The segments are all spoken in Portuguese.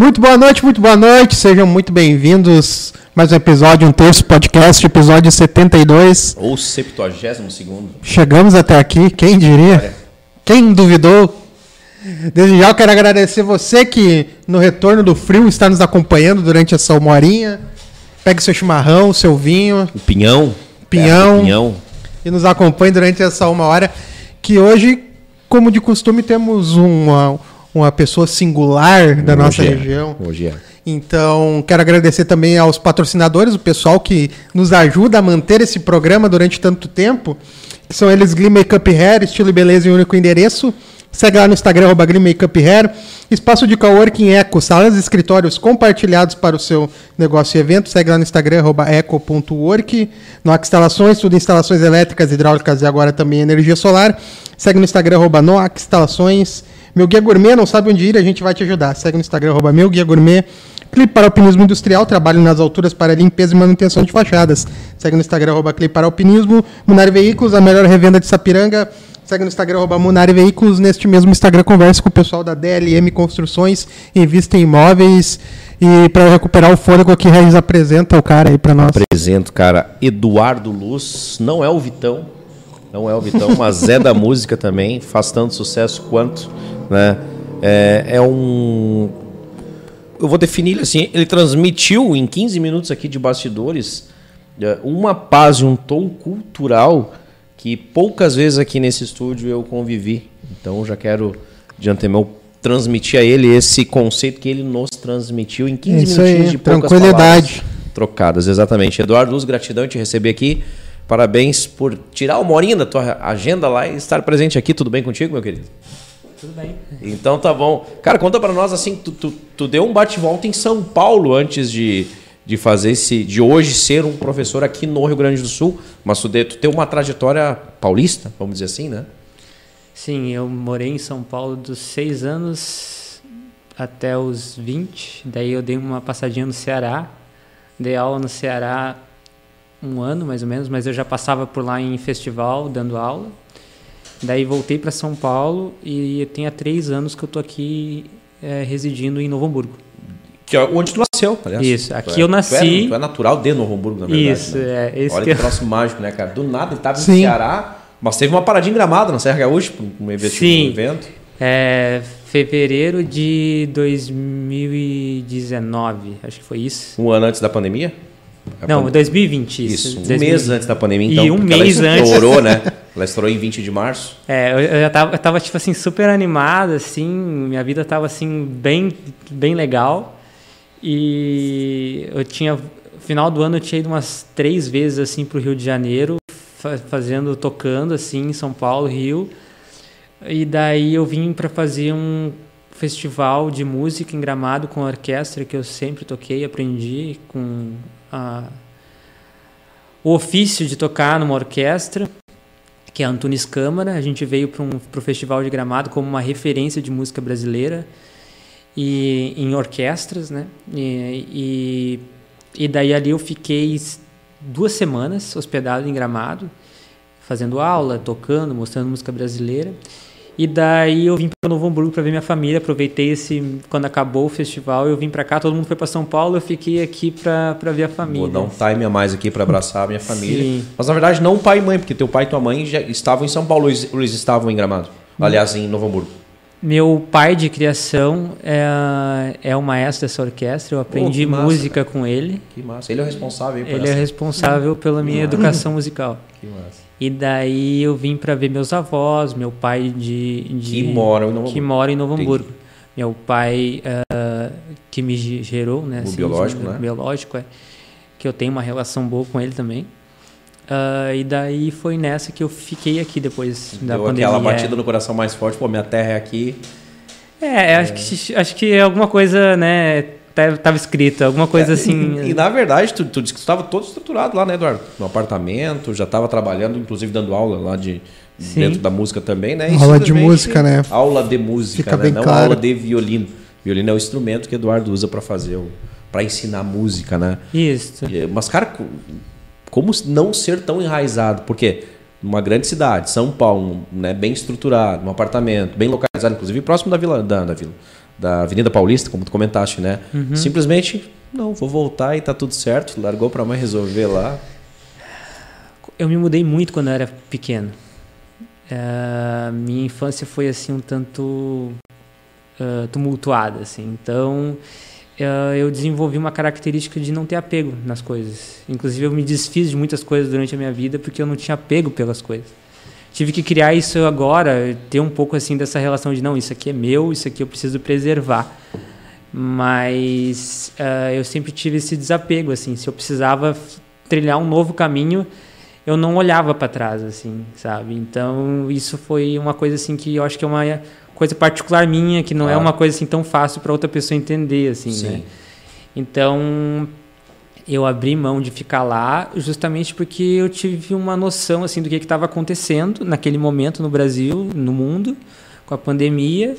Muito boa noite, muito boa noite. Sejam muito bem-vindos. Mais um episódio, um terço podcast, episódio 72. Ou 72 segundo. Chegamos até aqui, quem diria? Quem duvidou? Desde já eu quero agradecer você que no retorno do frio está nos acompanhando durante essa uma horinha. Pegue seu chimarrão, seu vinho. O pinhão. Pinhão. É, pinhão. E nos acompanhe durante essa uma hora. Que hoje, como de costume, temos uma, uma pessoa singular da Hoje nossa é. região. Hoje é. Então, quero agradecer também aos patrocinadores, o pessoal que nos ajuda a manter esse programa durante tanto tempo. Que são eles Glee Makeup Hair, estilo e beleza em um único endereço. Segue lá no Instagram, arroba Makeup Hair. Espaço de coworking Eco, salas e escritórios compartilhados para o seu negócio e evento. Segue lá no Instagram, arroba eco.work. Noac Instalações, tudo instalações elétricas, hidráulicas e agora também energia solar. Segue no Instagram, arroba Noac Instalações. Meu Guia Gourmet, não sabe onde ir, a gente vai te ajudar. Segue no Instagram, arroba Meu Guia Gourmet. Clipe para Alpinismo Industrial, trabalho nas alturas para limpeza e manutenção de fachadas. Segue no Instagram, arroba Clipe para Alpinismo. Munari Veículos, a melhor revenda de Sapiranga. Segue no Instagram, arroba Munari Veículos. Neste mesmo Instagram, conversa com o pessoal da DLM Construções, invista em imóveis. E para recuperar o fôlego aqui, Regis apresenta o cara aí para nós. Apresento, cara, Eduardo Luz. Não é o Vitão. Não é o Vitão, mas é da música também. Faz tanto sucesso quanto. Né? É, é um. Eu vou definir ele assim. Ele transmitiu em 15 minutos aqui de bastidores é, uma paz e um tom cultural que poucas vezes aqui nesse estúdio eu convivi. Então já quero de antemão transmitir a ele esse conceito que ele nos transmitiu em 15 Isso minutinhos aí, de poucas tranquilidade. trocadas, exatamente. Eduardo Luz, gratidão te receber aqui. Parabéns por tirar uma horinha da tua agenda lá e estar presente aqui. Tudo bem contigo, meu querido? Tudo bem. Então tá bom. Cara, conta pra nós assim, tu, tu, tu deu um bate-volta em São Paulo antes de, de fazer esse. de hoje ser um professor aqui no Rio Grande do Sul, mas tu, de, tu tem uma trajetória paulista, vamos dizer assim, né? Sim, eu morei em São Paulo dos 6 anos até os 20. Daí eu dei uma passadinha no Ceará. Dei aula no Ceará um ano mais ou menos, mas eu já passava por lá em festival dando aula. Daí voltei para São Paulo e tem há três anos que eu tô aqui eh, residindo em Novo Hamburgo. Que é onde tu nasceu, aliás. Isso, aqui é- eu nasci- Tu é, tu é natural de Novo Hamburgo, na verdade. Isso, né? é, esse Olha que que troço mágico, né, cara? Do nada ele tava no Sim. Ceará, mas teve uma paradinha em gramado na Serra Gaúcha, um evento. Sim. Um evento. É fevereiro de 2019, acho que foi isso. Um ano antes da pandemia? A Não, pan- 2020, isso. Isso, um 2020. mês antes da pandemia, E então. um porque mês ela antes. estourou, né? Ela estourou em 20 de março. É, eu, eu já tava, eu tava, tipo assim, super animada, assim, minha vida tava, assim, bem, bem legal. E eu tinha, final do ano eu tinha ido umas três vezes, assim, pro Rio de Janeiro, fa- fazendo, tocando, assim, em São Paulo, Rio. E daí eu vim para fazer um festival de música em Gramado com orquestra que eu sempre toquei, aprendi com a, o ofício de tocar numa orquestra que é a Antunes Câmara. A gente veio para um, o Festival de Gramado como uma referência de música brasileira e em orquestras, né? E, e, e daí ali eu fiquei duas semanas hospedado em Gramado, fazendo aula, tocando, mostrando música brasileira. E daí eu vim para Novo Hamburgo para ver minha família. Aproveitei esse quando acabou o festival, eu vim para cá. Todo mundo foi para São Paulo, eu fiquei aqui para ver a família. Vou dar um time a mais aqui pra abraçar a minha família. Sim. Mas na verdade não pai e mãe, porque teu pai e tua mãe já estavam em São Paulo, eles, eles estavam em Gramado. Aliás, em Novo Hamburgo. Meu pai de criação é, é o maestro dessa orquestra. Eu aprendi que massa, música com ele. Que massa. Ele é o responsável por Ele é essa- responsável pela minha educação musical. Que massa. E daí eu vim para ver meus avós, meu pai de, de Que moram em Novo que mora em Novo Entendi. Hamburgo. Meu pai ah, que me ge- gerou, né? O biológico, né? Biológico é que eu tenho uma relação boa com ele também. Ah, e daí foi nessa que eu fiquei aqui depois da Deu pandemia. aquela batida no coração mais forte, pô, minha terra é aqui. É, acho que acho que alguma coisa, né? Tá- Tava escrito, alguma coisa assim. É, E, na verdade, tu, tu disse que tu estava todo estruturado lá, né, Eduardo? No apartamento, já estava trabalhando, inclusive dando aula lá de Sim. dentro da música também, né? E Aula de música, né? Aula de música, Fica né? bem Não claro. aula de violino. Violino é o instrumento que Eduardo usa para fazer, o- para ensinar música, né? Isso. E, Mas, cara, co- como não ser tão enraizado? Porque numa grande cidade, São Paulo, né, bem estruturado, um apartamento, bem localizado, inclusive próximo da vila, da, da vila, da Avenida Paulista, como tu comentaste, né? Uhum. Simplesmente, não, vou voltar e tá tudo certo. Largou para a mãe resolver lá. Eu me mudei muito quando eu era pequeno. Uh, minha infância foi assim um tanto uh, tumultuada, assim. Então uh, eu desenvolvi uma característica de não ter apego nas coisas. Inclusive eu me desfiz de muitas coisas durante a minha vida porque eu não tinha apego pelas coisas. Tive que criar isso agora, ter um pouco assim dessa relação de não, isso aqui é meu, isso aqui eu preciso preservar. Mas eu sempre tive esse desapego, assim. Se eu precisava trilhar um novo caminho, eu não olhava para trás, assim, sabe? Então, isso foi uma coisa, assim, que eu acho que é uma coisa particular minha, que não é uma coisa, assim, tão fácil para outra pessoa entender, assim, Sim. né? Então, eu abri mão de ficar lá justamente porque eu tive uma noção, assim, do que estava acontecendo naquele momento no Brasil, no mundo, com a pandemia.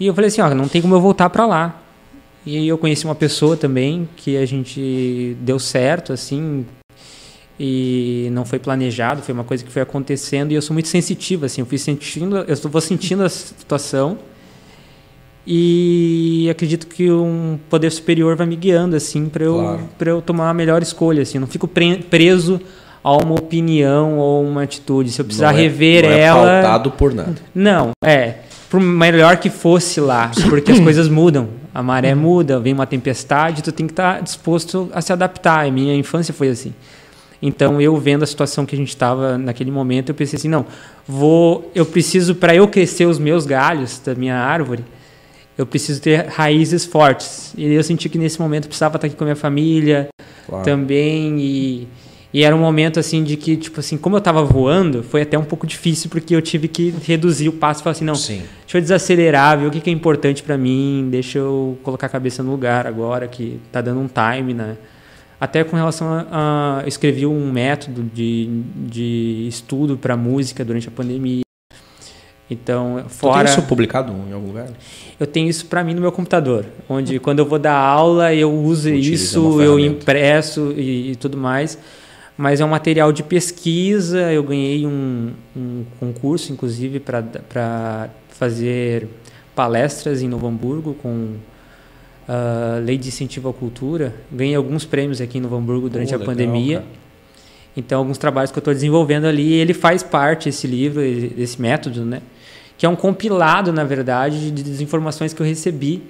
E eu falei assim, ó, não tem como eu voltar para lá. E eu conheci uma pessoa também que a gente deu certo, assim, e não foi planejado, foi uma coisa que foi acontecendo e eu sou muito sensitivo assim, eu fui sentindo, eu vou sentindo a situação e acredito que um poder superior vai me guiando assim para eu claro. para eu tomar a melhor escolha assim, eu não fico preso a uma opinião ou uma atitude, se eu precisar não é, rever não ela, é pautado por nada. Não, é, por melhor que fosse lá, porque as coisas mudam, a maré muda, vem uma tempestade, tu tem que estar disposto a se adaptar. A minha infância foi assim. Então, eu vendo a situação que a gente estava naquele momento, eu pensei assim, não, vou, eu preciso para eu crescer os meus galhos da minha árvore, eu preciso ter raízes fortes. E eu senti que nesse momento eu precisava estar aqui com a minha família claro. também e, e era um momento assim de que tipo assim, como eu estava voando, foi até um pouco difícil porque eu tive que reduzir o passo e falar assim, não, Sim. deixa eu desacelerar, ver o que, que é importante para mim, deixa eu colocar a cabeça no lugar agora que está dando um time, né? até com relação a, a escrevi um método de, de estudo para música durante a pandemia. Então, fora. Tu tem isso publicado em algum lugar? Eu tenho isso para mim no meu computador, onde quando eu vou dar aula eu uso isso, eu impresso e, e, tudo mais. Mas é um material de pesquisa. Eu ganhei um, um concurso, inclusive, para fazer palestras em Novo Hamburgo com uh, Lei de Incentivo à Cultura. Ganhei alguns prêmios aqui em Novo Hamburgo durante a legal, pandemia. Cara. Então, alguns trabalhos que eu estou desenvolvendo ali, ele faz parte, esse livro, esse método, né? Que é um compilado, na verdade, de desinformações que eu recebi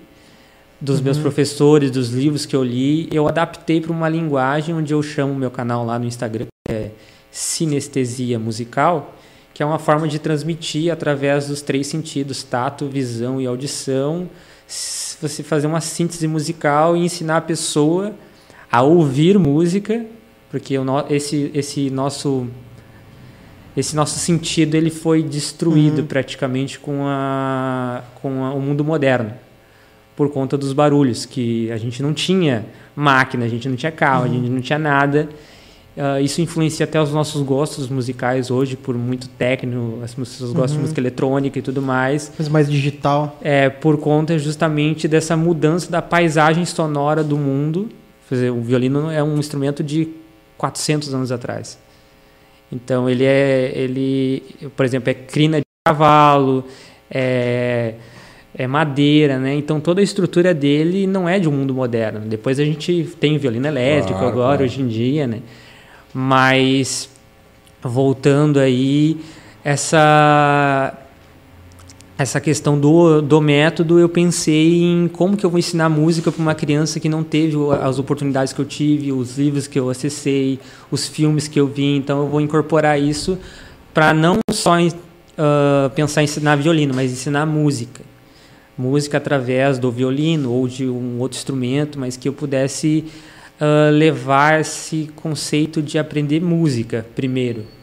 dos uhum. meus professores, dos livros que eu li. Eu adaptei para uma linguagem onde eu chamo meu canal lá no Instagram, que é Sinestesia Musical, que é uma forma de transmitir através dos três sentidos, tato, visão e audição, você fazer uma síntese musical e ensinar a pessoa a ouvir música, porque esse, esse nosso esse nosso sentido ele foi destruído uhum. praticamente com, a, com a, o mundo moderno por conta dos barulhos que a gente não tinha máquina, a gente não tinha carro, uhum. a gente não tinha nada Uh, isso influencia até os nossos gostos musicais hoje, por muito técnico, as pessoas gostam uhum. de música eletrônica e tudo mais. Mas mais digital. É, por conta justamente dessa mudança da paisagem sonora do mundo. Dizer, o violino é um instrumento de 400 anos atrás. Então ele é, ele, por exemplo, é crina de cavalo, é, é madeira, né? Então toda a estrutura dele não é de um mundo moderno. Depois a gente tem violino elétrico claro, agora, claro. hoje em dia, né? Mas voltando aí essa essa questão do, do método, eu pensei em como que eu vou ensinar música para uma criança que não teve as oportunidades que eu tive, os livros que eu acessei, os filmes que eu vi. Então, eu vou incorporar isso para não só uh, pensar em ensinar violino, mas ensinar música. Música através do violino ou de um outro instrumento, mas que eu pudesse uh, levar esse conceito de aprender música primeiro.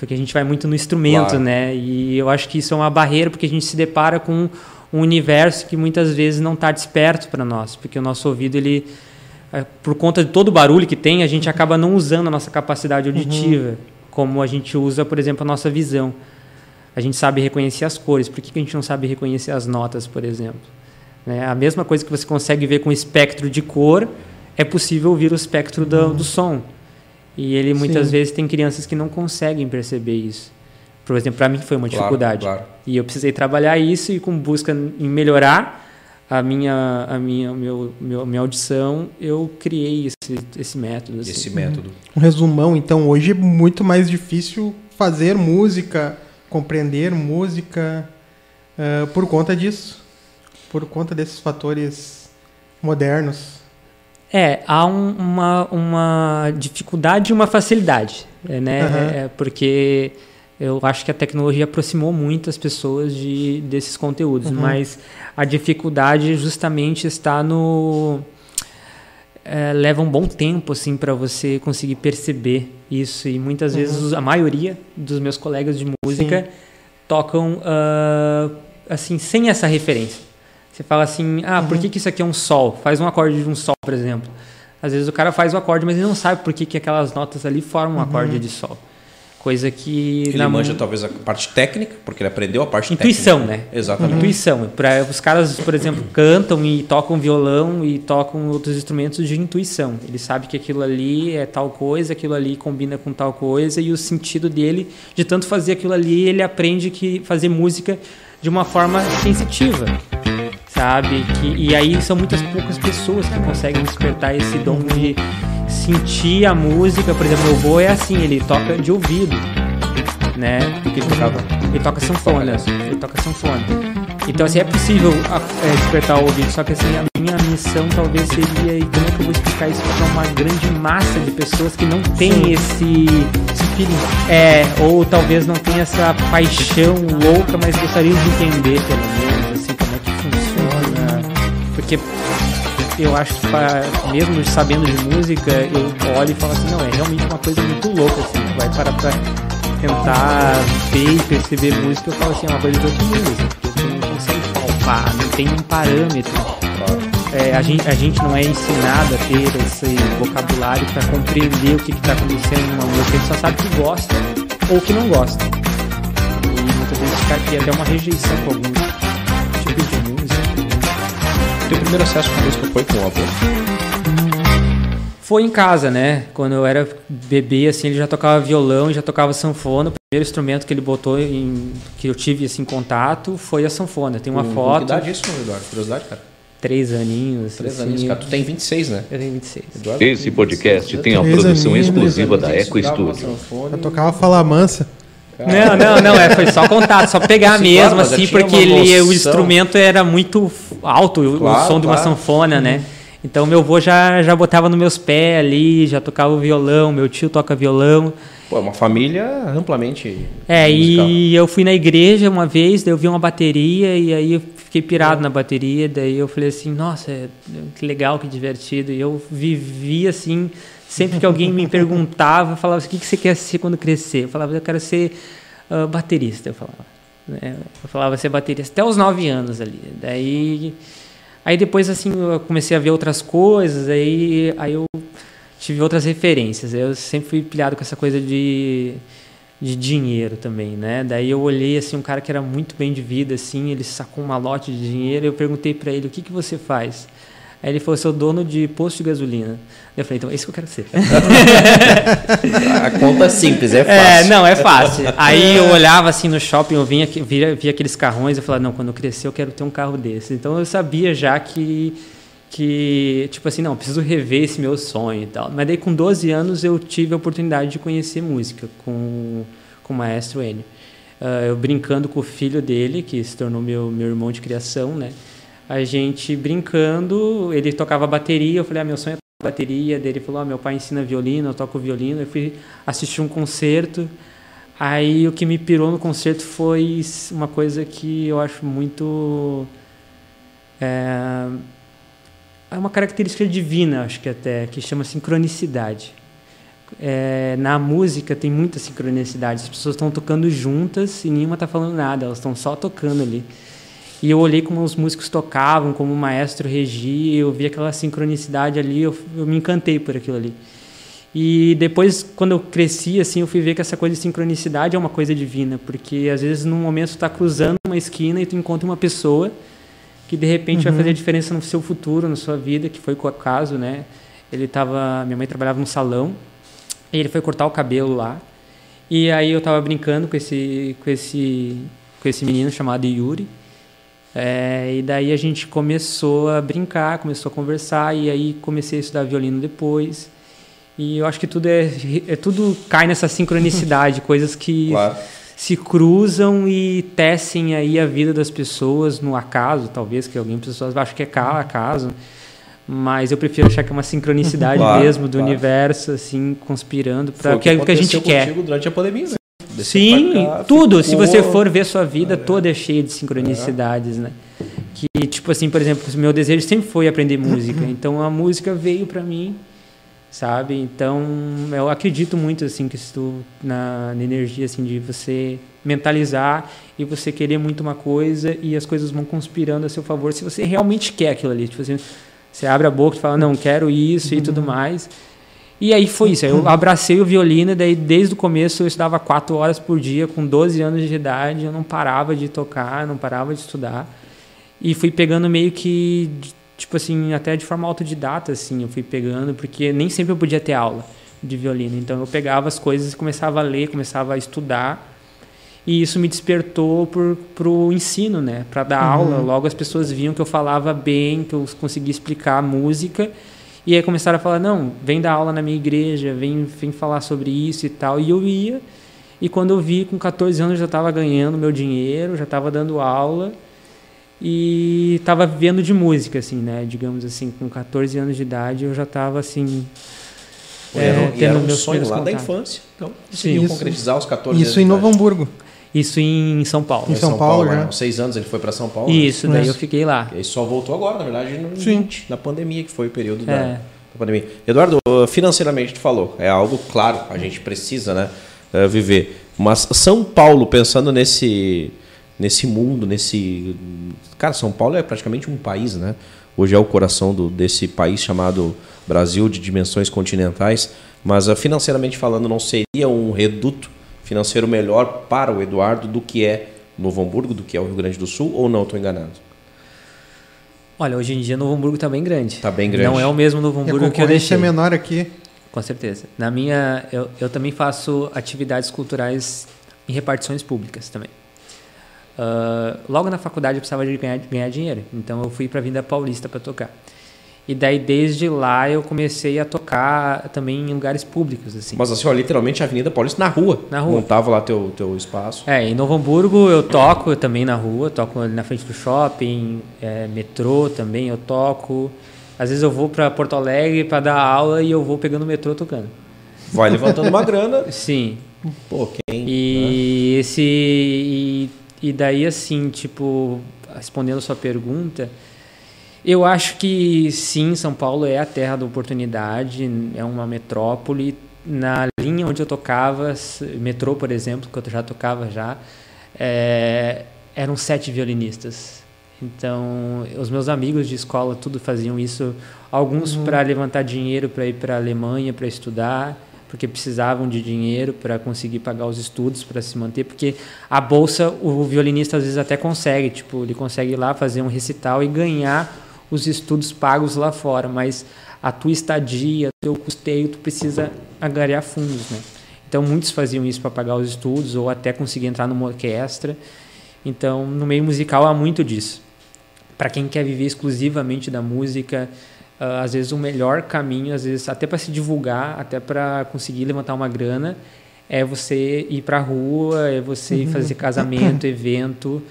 Porque a gente vai muito no instrumento, claro. né? E eu acho que isso é uma barreira porque a gente se depara com um universo que muitas vezes não está desperto para nós, porque o nosso ouvido ele é, por conta de todo o barulho que tem, a gente acaba não usando a nossa capacidade uhum. auditiva, uhum. como a gente usa, por exemplo, a nossa visão. A gente sabe reconhecer as cores, por que a gente não sabe reconhecer as notas, por exemplo? É a mesma coisa que você consegue ver com espectro de cor, é possível ouvir o espectro do, do som. E ele muitas Sim. vezes tem crianças que não conseguem perceber isso. Por exemplo, para mim foi uma dificuldade. Claro, claro. E eu precisei trabalhar isso e com busca em melhorar a minha, a minha, meu, meu, minha audição, eu criei esse, esse método. Assim. Esse método. Um resumão, então, hoje é muito mais difícil fazer música, compreender música uh, por conta disso, por conta desses fatores modernos. É, há um, uma, uma dificuldade e uma facilidade, né? Uhum. É, porque eu acho que a tecnologia aproximou muito as pessoas de, desses conteúdos, uhum. mas a dificuldade justamente está no é, leva um bom tempo assim para você conseguir perceber isso e muitas uhum. vezes a maioria dos meus colegas de música Sim. tocam uh, assim sem essa referência. Você fala assim, ah, uhum. por que, que isso aqui é um sol? Faz um acorde de um sol, por exemplo. Às vezes o cara faz o acorde, mas ele não sabe por que, que aquelas notas ali formam um uhum. acorde de sol. Coisa que. Ele na manja talvez a parte técnica, porque ele aprendeu a parte Intuição, técnica. né? Exatamente. Intuição. Pra, os caras, por exemplo, cantam e tocam violão e tocam outros instrumentos de intuição. Ele sabe que aquilo ali é tal coisa, aquilo ali combina com tal coisa, e o sentido dele, de tanto fazer aquilo ali, ele aprende que fazer música de uma forma sensitiva sabe? Que, e aí são muitas poucas pessoas que conseguem despertar esse dom de sentir a música. Por exemplo, meu avô é assim, ele toca de ouvido, né? Porque ele, tocava, ele toca sanfona, ele toca sanfona. Então, assim, é possível é, despertar o ouvido, só que assim, a minha missão talvez seria, e como é que eu vou explicar isso para uma grande massa de pessoas que não tem esse, esse é, ou talvez não tem essa paixão louca, mas gostariam de entender, pelo menos, assim, Porque eu acho que pra, mesmo sabendo de música, eu olho e falo assim, não, é realmente uma coisa muito louca, assim, vai parar pra tentar ver e perceber música, eu falo assim, é uma coisa de outro mundo, assim, porque tu não consegue palpar, não tem um parâmetro. É, a, gente, a gente não é ensinado a ter esse vocabulário para compreender o que está acontecendo numa música, a gente só sabe que gosta ou que não gosta. E muitas vezes fica aqui até uma rejeição com algum tipo de teu primeiro acesso com música foi com o avô? Foi em casa, né? Quando eu era bebê, assim, ele já tocava violão, já tocava sanfona. O primeiro instrumento que ele botou, em, que eu tive assim, contato, foi a sanfona. Tem uma foto. Que idade isso, Eduardo? Curiosidade, cara? Três aninhos. Três assim, aninhos, cara. Tu tem 26, né? Eu tenho 26. Eduardo, Esse podcast tem a produção aninhos, exclusiva da Eco Studio. Eu tocava Fala Mansa. Não, não, não, é, foi só contato, só pegar Sim, mesmo, claro, assim, porque ele, o instrumento era muito alto, claro, o som de uma sanfona, né? Então meu avô já, já botava nos meus pés ali, já tocava o violão, meu tio toca violão. Pô, é uma família amplamente. É, musical. e eu fui na igreja uma vez, daí eu vi uma bateria e aí eu fiquei pirado é. na bateria, daí eu falei assim, nossa, que legal, que divertido. E eu vivi assim Sempre que alguém me perguntava, falava assim, o que você quer ser quando crescer? Eu falava, eu quero ser uh, baterista, eu falava. Né? Eu falava ser baterista até os nove anos ali. Daí, aí depois assim eu comecei a ver outras coisas, aí, aí eu tive outras referências. Eu sempre fui pilhado com essa coisa de, de dinheiro também, né? Daí eu olhei assim um cara que era muito bem de vida, assim, ele sacou um malote de dinheiro. Eu perguntei para ele o que que você faz. Aí ele falou, sou dono de posto de gasolina. Eu falei, então é isso que eu quero ser. a conta é simples, é, é fácil. É, não, é fácil. Aí eu olhava assim no shopping, eu vinha, via, via aqueles carrões, eu falava, não, quando eu crescer eu quero ter um carro desse. Então eu sabia já que, que tipo assim, não, preciso rever esse meu sonho e tal. Mas daí com 12 anos eu tive a oportunidade de conhecer música com, com o maestro Enio. Uh, eu brincando com o filho dele, que se tornou meu, meu irmão de criação, né? A gente brincando, ele tocava bateria, eu falei, ah, meu sonho é tocar bateria, dele falou, ah, meu pai ensina violino, eu toco violino, eu fui assistir um concerto, aí o que me pirou no concerto foi uma coisa que eu acho muito... É, é uma característica divina, acho que até, que chama sincronicidade. É, na música tem muita sincronicidade, as pessoas estão tocando juntas e nenhuma está falando nada, elas estão só tocando ali. E eu olhei como os músicos tocavam, como o maestro regia, eu vi aquela sincronicidade ali, eu, eu me encantei por aquilo ali. E depois, quando eu cresci, assim, eu fui ver que essa coisa de sincronicidade é uma coisa divina, porque às vezes num momento tu está cruzando uma esquina e tu encontra uma pessoa que de repente uhum. vai fazer a diferença no seu futuro, na sua vida, que foi o caso, né? Ele tava, minha mãe trabalhava no salão, e ele foi cortar o cabelo lá. E aí eu estava brincando com esse com esse com esse menino chamado Yuri. É, e daí a gente começou a brincar, começou a conversar e aí comecei a estudar violino depois. E eu acho que tudo é, é tudo cai nessa sincronicidade, coisas que Claro. se cruzam e tecem aí a vida das pessoas no acaso, talvez que alguém pessoas acham que é ca- acaso, mas eu prefiro achar que é uma sincronicidade Claro, mesmo do claro. universo assim conspirando para o o que, o que a gente quer. durante a pandemia, né? Sim, cá, tudo. Se ficou- você for ver sua vida toda é cheia de sincronicidades, né? Que tipo assim, por exemplo, o meu desejo sempre foi aprender música. Então a música veio para mim, sabe? Então eu acredito muito assim que estou na, na energia assim de você mentalizar e você querer muito uma coisa e as coisas vão conspirando a seu favor se você realmente quer aquilo ali. Tipo assim, você abre a boca e fala não quero isso e tudo mais. E aí foi isso. Eu abracei o violino, e daí desde o começo eu estudava quatro horas por dia, com 12 anos de idade, eu não parava de tocar, não parava de estudar. E fui pegando meio que, tipo assim, até de forma autodidata, assim, eu fui pegando, porque nem sempre eu podia ter aula de violino. Então eu pegava as coisas e começava a ler, começava a estudar. E isso me despertou por, pro ensino, né? Para dar aula. Logo as pessoas viam que eu falava bem, que eu conseguia explicar a música. E aí começaram a falar, não, vem dar aula na minha igreja, vem, vem falar sobre isso e tal. E eu ia, e quando eu vi, com 14 anos, eu já estava ganhando meu dinheiro, já estava dando aula e estava vivendo de música, assim, né? Digamos assim, com 14 anos de idade, eu já estava assim... Pô, era, é, e era um meus sonho lá da infância. Então, Sim. conseguiu concretizar os 14 anos. Isso em de Novo. Hamburgo. Isso em São Paulo. Em São Paulo, né? já. Aos seis anos ele foi para São Paulo. né? Isso, daí Isso. eu fiquei lá. E aí só voltou agora, na verdade, no Sim. 20, na pandemia, que foi o período da, É. da pandemia. Eduardo, financeiramente tu falou, é algo claro, a gente precisa, né, uh, viver. Mas São Paulo, pensando nesse, nesse mundo, nesse... Cara, São Paulo é praticamente um país, né? Hoje é o coração do, desse país chamado Brasil, de dimensões continentais. Mas uh, financeiramente falando, não seria um reduto financeiro melhor para o Eduardo do que é Novo Hamburgo, do que é o Rio Grande do Sul, ou não, estou enganado? Olha, hoje em dia Novo Hamburgo está bem grande. Tá bem grande. Não é o mesmo Novo E a Hamburgo que eu deixei. é menor aqui. Com certeza. Na minha, eu, eu também faço atividades culturais em repartições públicas também. Ah, logo na faculdade eu precisava de ganhar, ganhar dinheiro, então eu fui para a Vinda Paulista para tocar. E daí desde lá eu comecei a tocar também em lugares públicos assim. Mas assim, ó, literalmente a Avenida Paulista na rua. Na rua. Montava lá teu, teu espaço. É, em Novo Hamburgo eu toco também na rua, toco ali na frente do shopping, é, metrô também eu toco. Às vezes eu vou para Porto Alegre para dar aula e eu vou pegando o metrô tocando. Vai levantando uma grana. Sim. Pô, quem. E esse e, e daí assim, tipo, respondendo a sua pergunta, eu acho que sim, São Paulo é a terra da oportunidade, é uma metrópole. Na linha onde eu tocava, metrô, por exemplo, que eu já tocava já, é, eram sete violinistas. Então, os meus amigos de escola tudo faziam isso, alguns para levantar dinheiro para ir para a Alemanha para estudar, porque precisavam de dinheiro para conseguir pagar os estudos, para se manter, porque a bolsa o violinista às vezes até consegue, tipo, ele consegue ir lá fazer um recital e ganhar os estudos pagos lá fora, mas a tua estadia, o teu custeio, tu precisa angariar fundos, né? Então muitos faziam isso para pagar os estudos ou até conseguir entrar numa orquestra. Então no meio musical há muito disso. Para quem quer viver exclusivamente da música, ah, às vezes o melhor caminho, às vezes até para se divulgar, até para conseguir levantar uma grana, é você ir para a rua, é você fazer casamento, evento,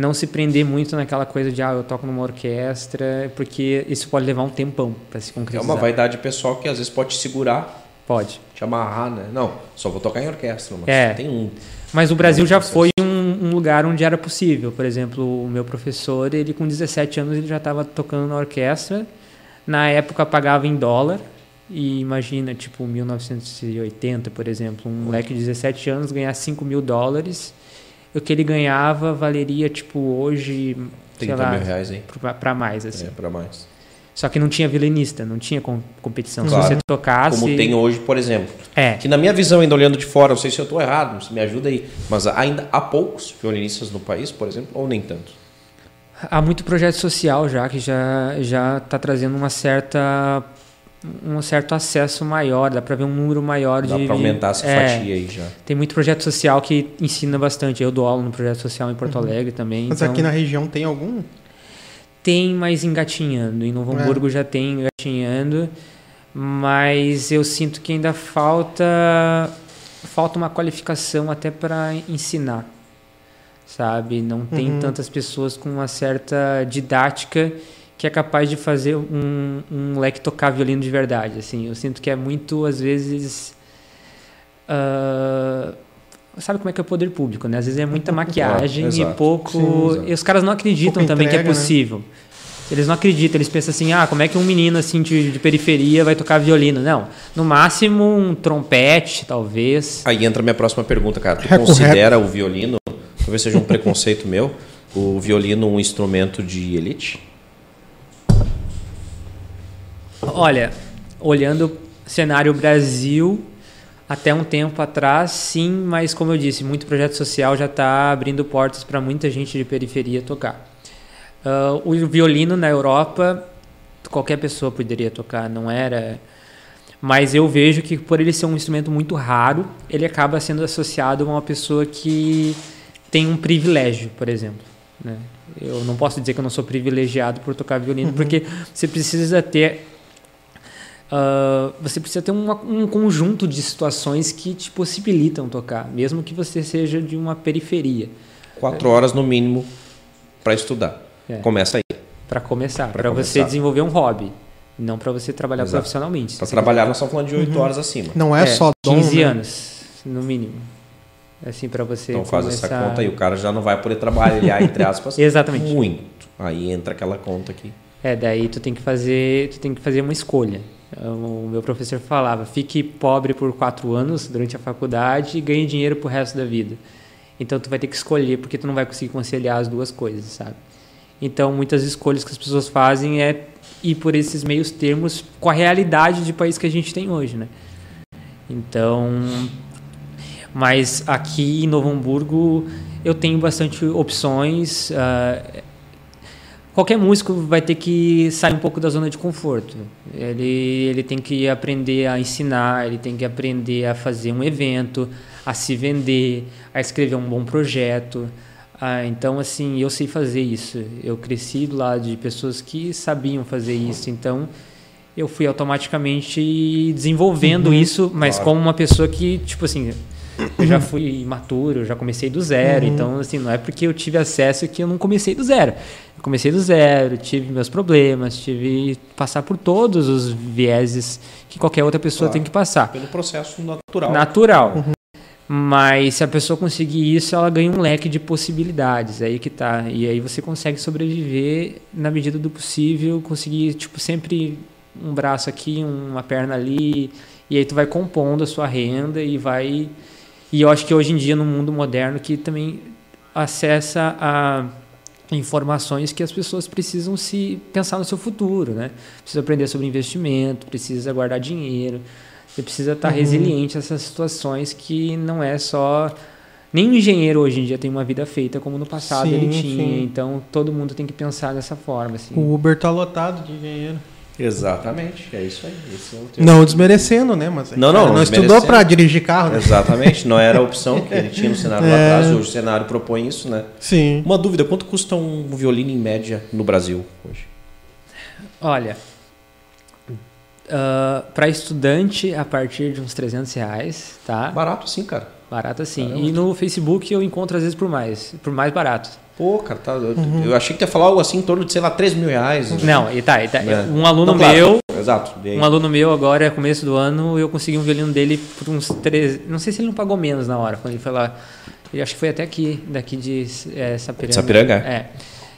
não se prender muito naquela coisa de ah, eu toco numa orquestra, porque isso pode levar um tempão para se É concretizar. uma vaidade pessoal que às vezes pode te segurar, Pode. te amarrar, né? Não, só vou tocar em orquestra, mas É. tem um. Mas o Brasil já processo. foi um, um lugar onde era possível. Por exemplo, o meu professor, ele com 17 anos, ele já estava tocando na orquestra. Na época pagava em dólar. E imagina, tipo, 1980, por exemplo, um moleque de 17 anos ganhar 5 mil dólares. O que ele ganhava valeria, tipo, hoje, sei 30 lá, mil reais, hein? para mais, assim. É, pra mais. Só que não tinha violinista, não tinha com- competição. Claro. Se você tocasse... Como tem hoje, por exemplo. É, Que na minha visão, ainda olhando de fora, não sei se eu estou errado, se me ajuda aí, mas ainda há poucos violinistas no país, por exemplo, ou nem tanto? Há muito projeto social já que já já está trazendo uma certa um certo acesso maior, dá para ver um número maior Dá de. para aumentar essa é, fatia aí já. Tem muito projeto social que ensina bastante. Eu dou aula no projeto social em Porto Uhum. Alegre também. Mas então aqui na região tem algum? Tem, mas engatinhando. Em Novo É. Hamburgo já tem engatinhando. Mas eu sinto que ainda falta falta uma qualificação até para ensinar. Sabe? Não tem Uhum. tantas pessoas com uma certa didática que é capaz de fazer um, um moleque tocar violino de verdade. Assim, eu sinto que é muito, às vezes. ah, sabe como é que é o poder público, né? Às vezes é muita maquiagem e exato. pouco. Sim, e os caras não acreditam Pouco também que é entrega, né? possível. Eles não acreditam, eles pensam assim, ah, como é que um menino assim de, de periferia vai tocar violino? Não, no máximo um trompete, talvez. Aí entra a minha próxima pergunta, cara. Tu Reco, considera o violino, talvez seja um preconceito meu, o violino um instrumento de elite? Olha, olhando o cenário Brasil, até um tempo atrás, sim, mas como eu disse, muito projeto social já está abrindo portas para muita gente de periferia tocar. Ah, o violino na Europa, qualquer pessoa poderia tocar, não era. Mas eu vejo que por ele ser um instrumento muito raro, ele acaba sendo associado a uma pessoa que tem um privilégio, por exemplo. né? Eu não posso dizer que eu não sou privilegiado por tocar violino, porque você precisa ter ah, você precisa ter uma- um conjunto de situações que te possibilitam tocar, mesmo que você seja de uma periferia, Quatro horas no mínimo para estudar. É. Começa aí. para começar, Pra para você desenvolver um hobby, não para você trabalhar Exato. profissionalmente. Para trabalhar, nós estamos falando de oito horas acima. Não é, só dom, 15 né? anos, no mínimo. Assim, para você Então faz essa conta aí. O cara já não vai poder trabalhar, entre aspas, Exatamente. muito. Aí entra aquela conta aqui. É, daí tu tem que fazer, tu tem que fazer uma escolha. O meu professor falava: fique pobre por quatro anos durante a faculdade e ganhe dinheiro pro resto da vida. Então tu vai ter que escolher porque tu não vai conseguir conciliar as duas coisas, sabe? Então muitas escolhas que as pessoas fazem é ir por esses meios termos com a realidade de país que a gente tem hoje, né? Então, mas aqui em Novo Hamburgo eu tenho bastante opções. ah, qualquer músico vai ter que sair um pouco da zona de conforto. Ele, ele tem que aprender a ensinar, ele tem que aprender a fazer um evento, a se vender, a escrever um bom projeto. Ah, então, assim, eu sei fazer isso. Eu cresci do lado de pessoas que sabiam fazer isso. Então, eu fui automaticamente desenvolvendo isso, mas claro. como uma pessoa que, tipo assim, eu já fui imaturo, eu já comecei do zero. Então, assim, não é porque eu tive acesso que eu não comecei do zero. Eu comecei do zero, tive meus problemas, tive que passar por todos os vieses que qualquer outra pessoa Claro. tem que passar. Pelo processo natural. Natural. Mas se a pessoa conseguir isso, ela ganha um leque de possibilidades. É aí que tá. E aí você consegue sobreviver na medida do possível, conseguir, tipo, sempre um braço aqui, uma perna ali. E aí tu vai compondo a sua renda e vai. E eu acho que hoje em dia, no mundo moderno, que também acessa a informações que as pessoas precisam se pensar no seu futuro, né? Precisa aprender sobre investimento, precisa guardar dinheiro, você precisa estar resiliente a essas situações que não é só nem o engenheiro hoje em dia tem uma vida feita como no passado Sim, ele tinha, sim. então todo mundo tem que pensar dessa forma, assim. O Uber tá lotado de engenheiro. Exatamente, é isso aí. Esse é. Não desmerecendo, né? Mas Não, não, cara, não estudou pra dirigir carro, né? Exatamente, não era a opção que ele tinha no cenário lá É. atrás, hoje o cenário propõe isso, né? Sim. Uma dúvida, quanto custa um violino em média no Brasil hoje? Olha, para estudante a partir de uns 300 reais, tá? Barato sim, cara. Barato assim. Caramba. E no Facebook eu encontro às vezes por mais, por mais barato. Pô, cara, tá, eu, eu achei que ia falar algo assim em torno de, sei lá, 3 mil reais. Não, e tá, e tá. É. Um aluno Não, claro, meu, Exato. Um aluno meu agora, começo do ano, eu consegui um violino dele por uns três. Não sei se ele não pagou menos na hora, quando ele foi lá. Eu acho que foi até aqui, daqui de é, Sapiranga. Sapiranga? É,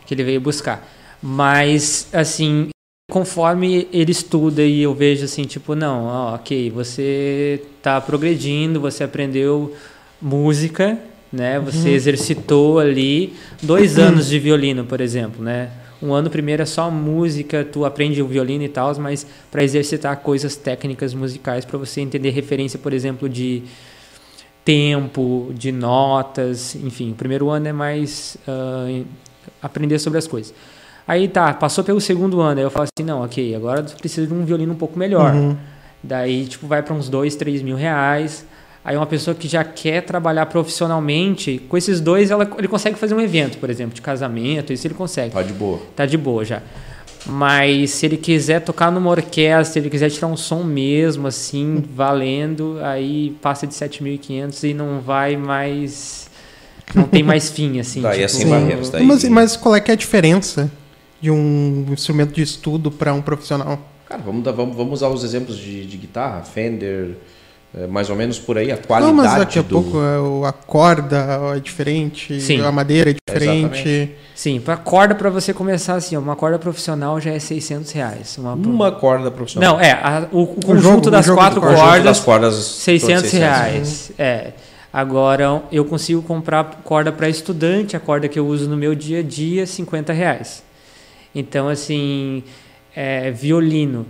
que ele veio buscar. Mas, assim, conforme ele estuda e eu vejo assim, tipo, não, ó, ok, você tá progredindo, você aprendeu música, né? Você exercitou ali dois anos de violino, por exemplo, né? Um ano primeiro é só música, tu aprende o violino e tal, mas para exercitar coisas técnicas musicais, para você entender referência, por exemplo, de tempo, de notas, enfim. O primeiro ano é mais ah, aprender sobre as coisas. Aí tá, passou pelo segundo ano, aí eu falo assim, não, ok, agora tu precisa de um violino um pouco melhor. Uhum. Daí, tipo, vai para uns dois, três mil reais. Aí uma pessoa que já quer trabalhar profissionalmente, com esses dois, ela, ele consegue fazer um evento, por exemplo, de casamento, isso ele consegue. Tá de boa. Tá de boa já. Mas se ele quiser tocar numa orquestra, se ele quiser tirar um som mesmo, assim, valendo, aí passa de 7.500 e não vai mais. Não tem mais fim, assim. Daí é tipo, sem barreiras, daí- Mas, mas qual é que é a diferença de um instrumento de estudo para um profissional? Cara, vamos, dar- vamos, vamos usar os exemplos de, de guitarra, Fender, é, mais ou menos por aí, a qualidade Não, mas daqui a do... pouco é o- a corda é diferente, Sim. a madeira é diferente. Exatamente. Sim, pra corda para você começar assim, uma corda profissional já é 600 reais. Uma, Uma corda profissional. Não, é, a- o, o conjunto jogo- o das jogo quatro do corda. Conjunto cordas, das cordas... 600 torno de reais. É. Agora eu consigo comprar corda para estudante, a corda que eu uso no meu dia a dia, 50 reais. Então, assim, é, violino.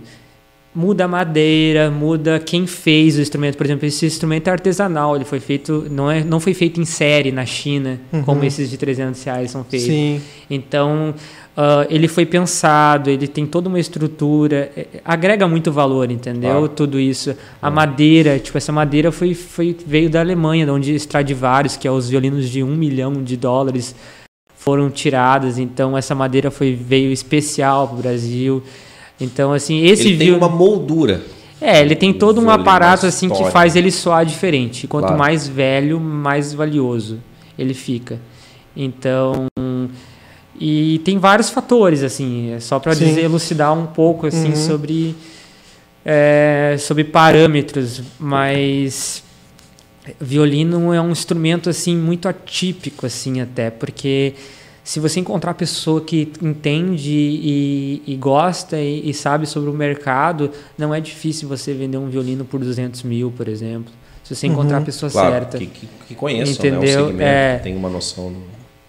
Muda a madeira, muda quem fez o instrumento. Por exemplo, esse instrumento é artesanal, ele foi feito, não, é, não foi feito em série na China, como esses de 300 reais são feitos. Sim. Então, ah, ele foi pensado, ele tem toda uma estrutura, é, agrega muito valor, entendeu? Tudo isso. A madeira, tipo, essa madeira foi, foi, veio da Alemanha, de onde Stradivarius, que é os violinos de um milhão de dólares, foram tiradas. Então, essa madeira foi, veio especial para o Brasil. Então, assim, esse Ele tem viol- uma moldura. é, ele tem todo um aparato assim que faz ele soar diferente. Quanto Claro. mais velho, mais valioso ele fica. Então, e tem vários fatores assim, é só para elucidar um pouco assim Uhum. sobre é, sobre parâmetros, mas violino é um instrumento assim muito atípico assim até, porque se você encontrar pessoa que entende e, e gosta e, e sabe sobre o mercado, não é difícil você vender um violino por 200 mil, por exemplo. Se você encontrar a pessoa Claro, certa. que, que, que conheçam né, o Entendeu? segmento, É. tem uma noção. Do...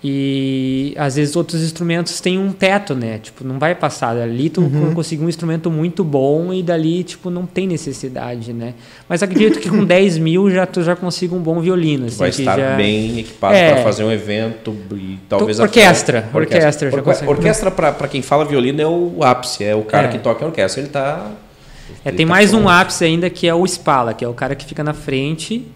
E às vezes outros instrumentos têm um teto, né? Tipo, não vai passar. Ali tu conseguiu um instrumento muito bom e dali, tipo, não tem necessidade, né? Mas acredito que com 10 mil já, tu já consiga um bom violino. Assim, vai estar já... bem equipado É. para fazer um evento e talvez até- orquestra, orquestra, já consegue. orquestra para quem fala violino é o ápice, é o cara É. que toca em orquestra, ele tá É, ele tem tá mais um ápice ainda que é o Spala, que é o cara que fica na frente,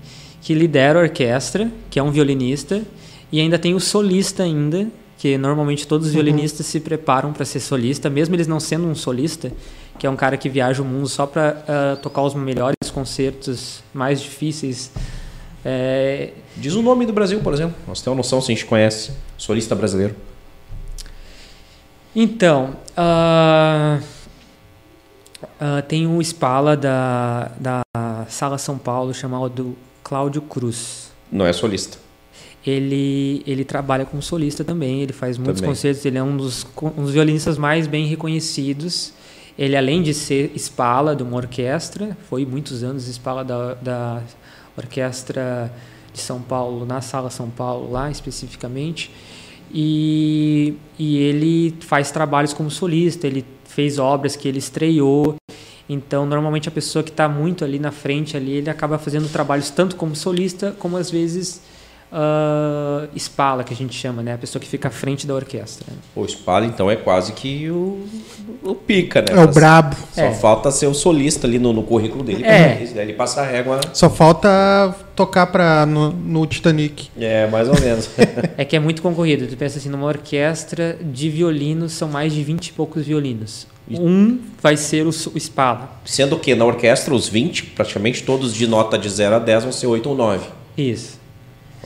que lidera a orquestra, que é um violinista, e ainda tem o solista ainda, que normalmente todos os violinistas se preparam para ser solista, mesmo eles não sendo um solista, que é um cara que viaja o mundo só para tocar os melhores concertos mais difíceis. É, Diz o nome do Brasil, por exemplo. Nós temos noção se a gente conhece solista brasileiro. Então, ah, ah, tem um Spala da, da Sala São Paulo chamado Cláudio Cruz. Não é solista. Ele, ele trabalha como solista também, ele faz muitos Também. concertos, ele é um dos, um dos violinistas mais bem reconhecidos. Ele, além de ser Spala de uma orquestra, foi muitos anos Spala da, da Orquestra de São Paulo, na Sala São Paulo, lá especificamente. E, e ele faz trabalhos como solista, ele fez obras que ele estreou. Então, normalmente a pessoa que está muito ali na frente, ali, ele acaba fazendo trabalhos tanto como solista, como às vezes ah, espala, que a gente chama, né? A pessoa que fica à frente da orquestra. O Spala, então, é quase que o, o pica, né? É o brabo. Só É. falta ser o solista ali no, no currículo dele. É. Ele passa a régua. Só falta tocar pra, no, no Titanic. É, mais ou menos. É que é muito concorrido. Tu pensa assim, numa orquestra de violinos, são mais de 20 e poucos violinos. Um vai ser o, o espala. Sendo que na orquestra, os 20, praticamente todos de nota de 0 a 10 vão ser 8 ou 9. Isso.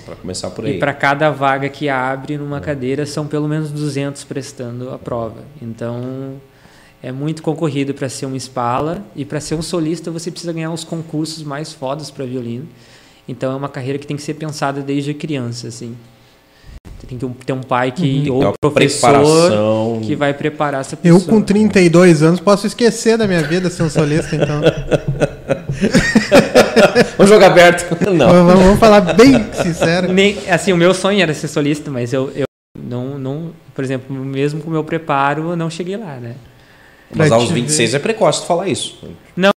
Para começar por aí. E para cada vaga que abre numa cadeira, são pelo menos 200 prestando a prova. Então, é muito concorrido para ser um espala. E para ser um solista, você precisa ganhar os concursos mais fodas para violino. Então, é uma carreira que tem que ser pensada desde criança, assim. Você tem que ter um pai que, ter ou uma professor, preparação. que vai preparar essa pessoa. Eu, com 32 anos, posso esquecer da minha vida ser um solista, então. Vamos jogar aberto. Não. vamos, vamos falar bem sincero. Nem, assim, o meu sonho era ser solista, mas eu, eu não, não, por exemplo, mesmo com o meu preparo, eu não cheguei lá, né? Mas Pra aos te 26 é precoce tu falar isso. Não,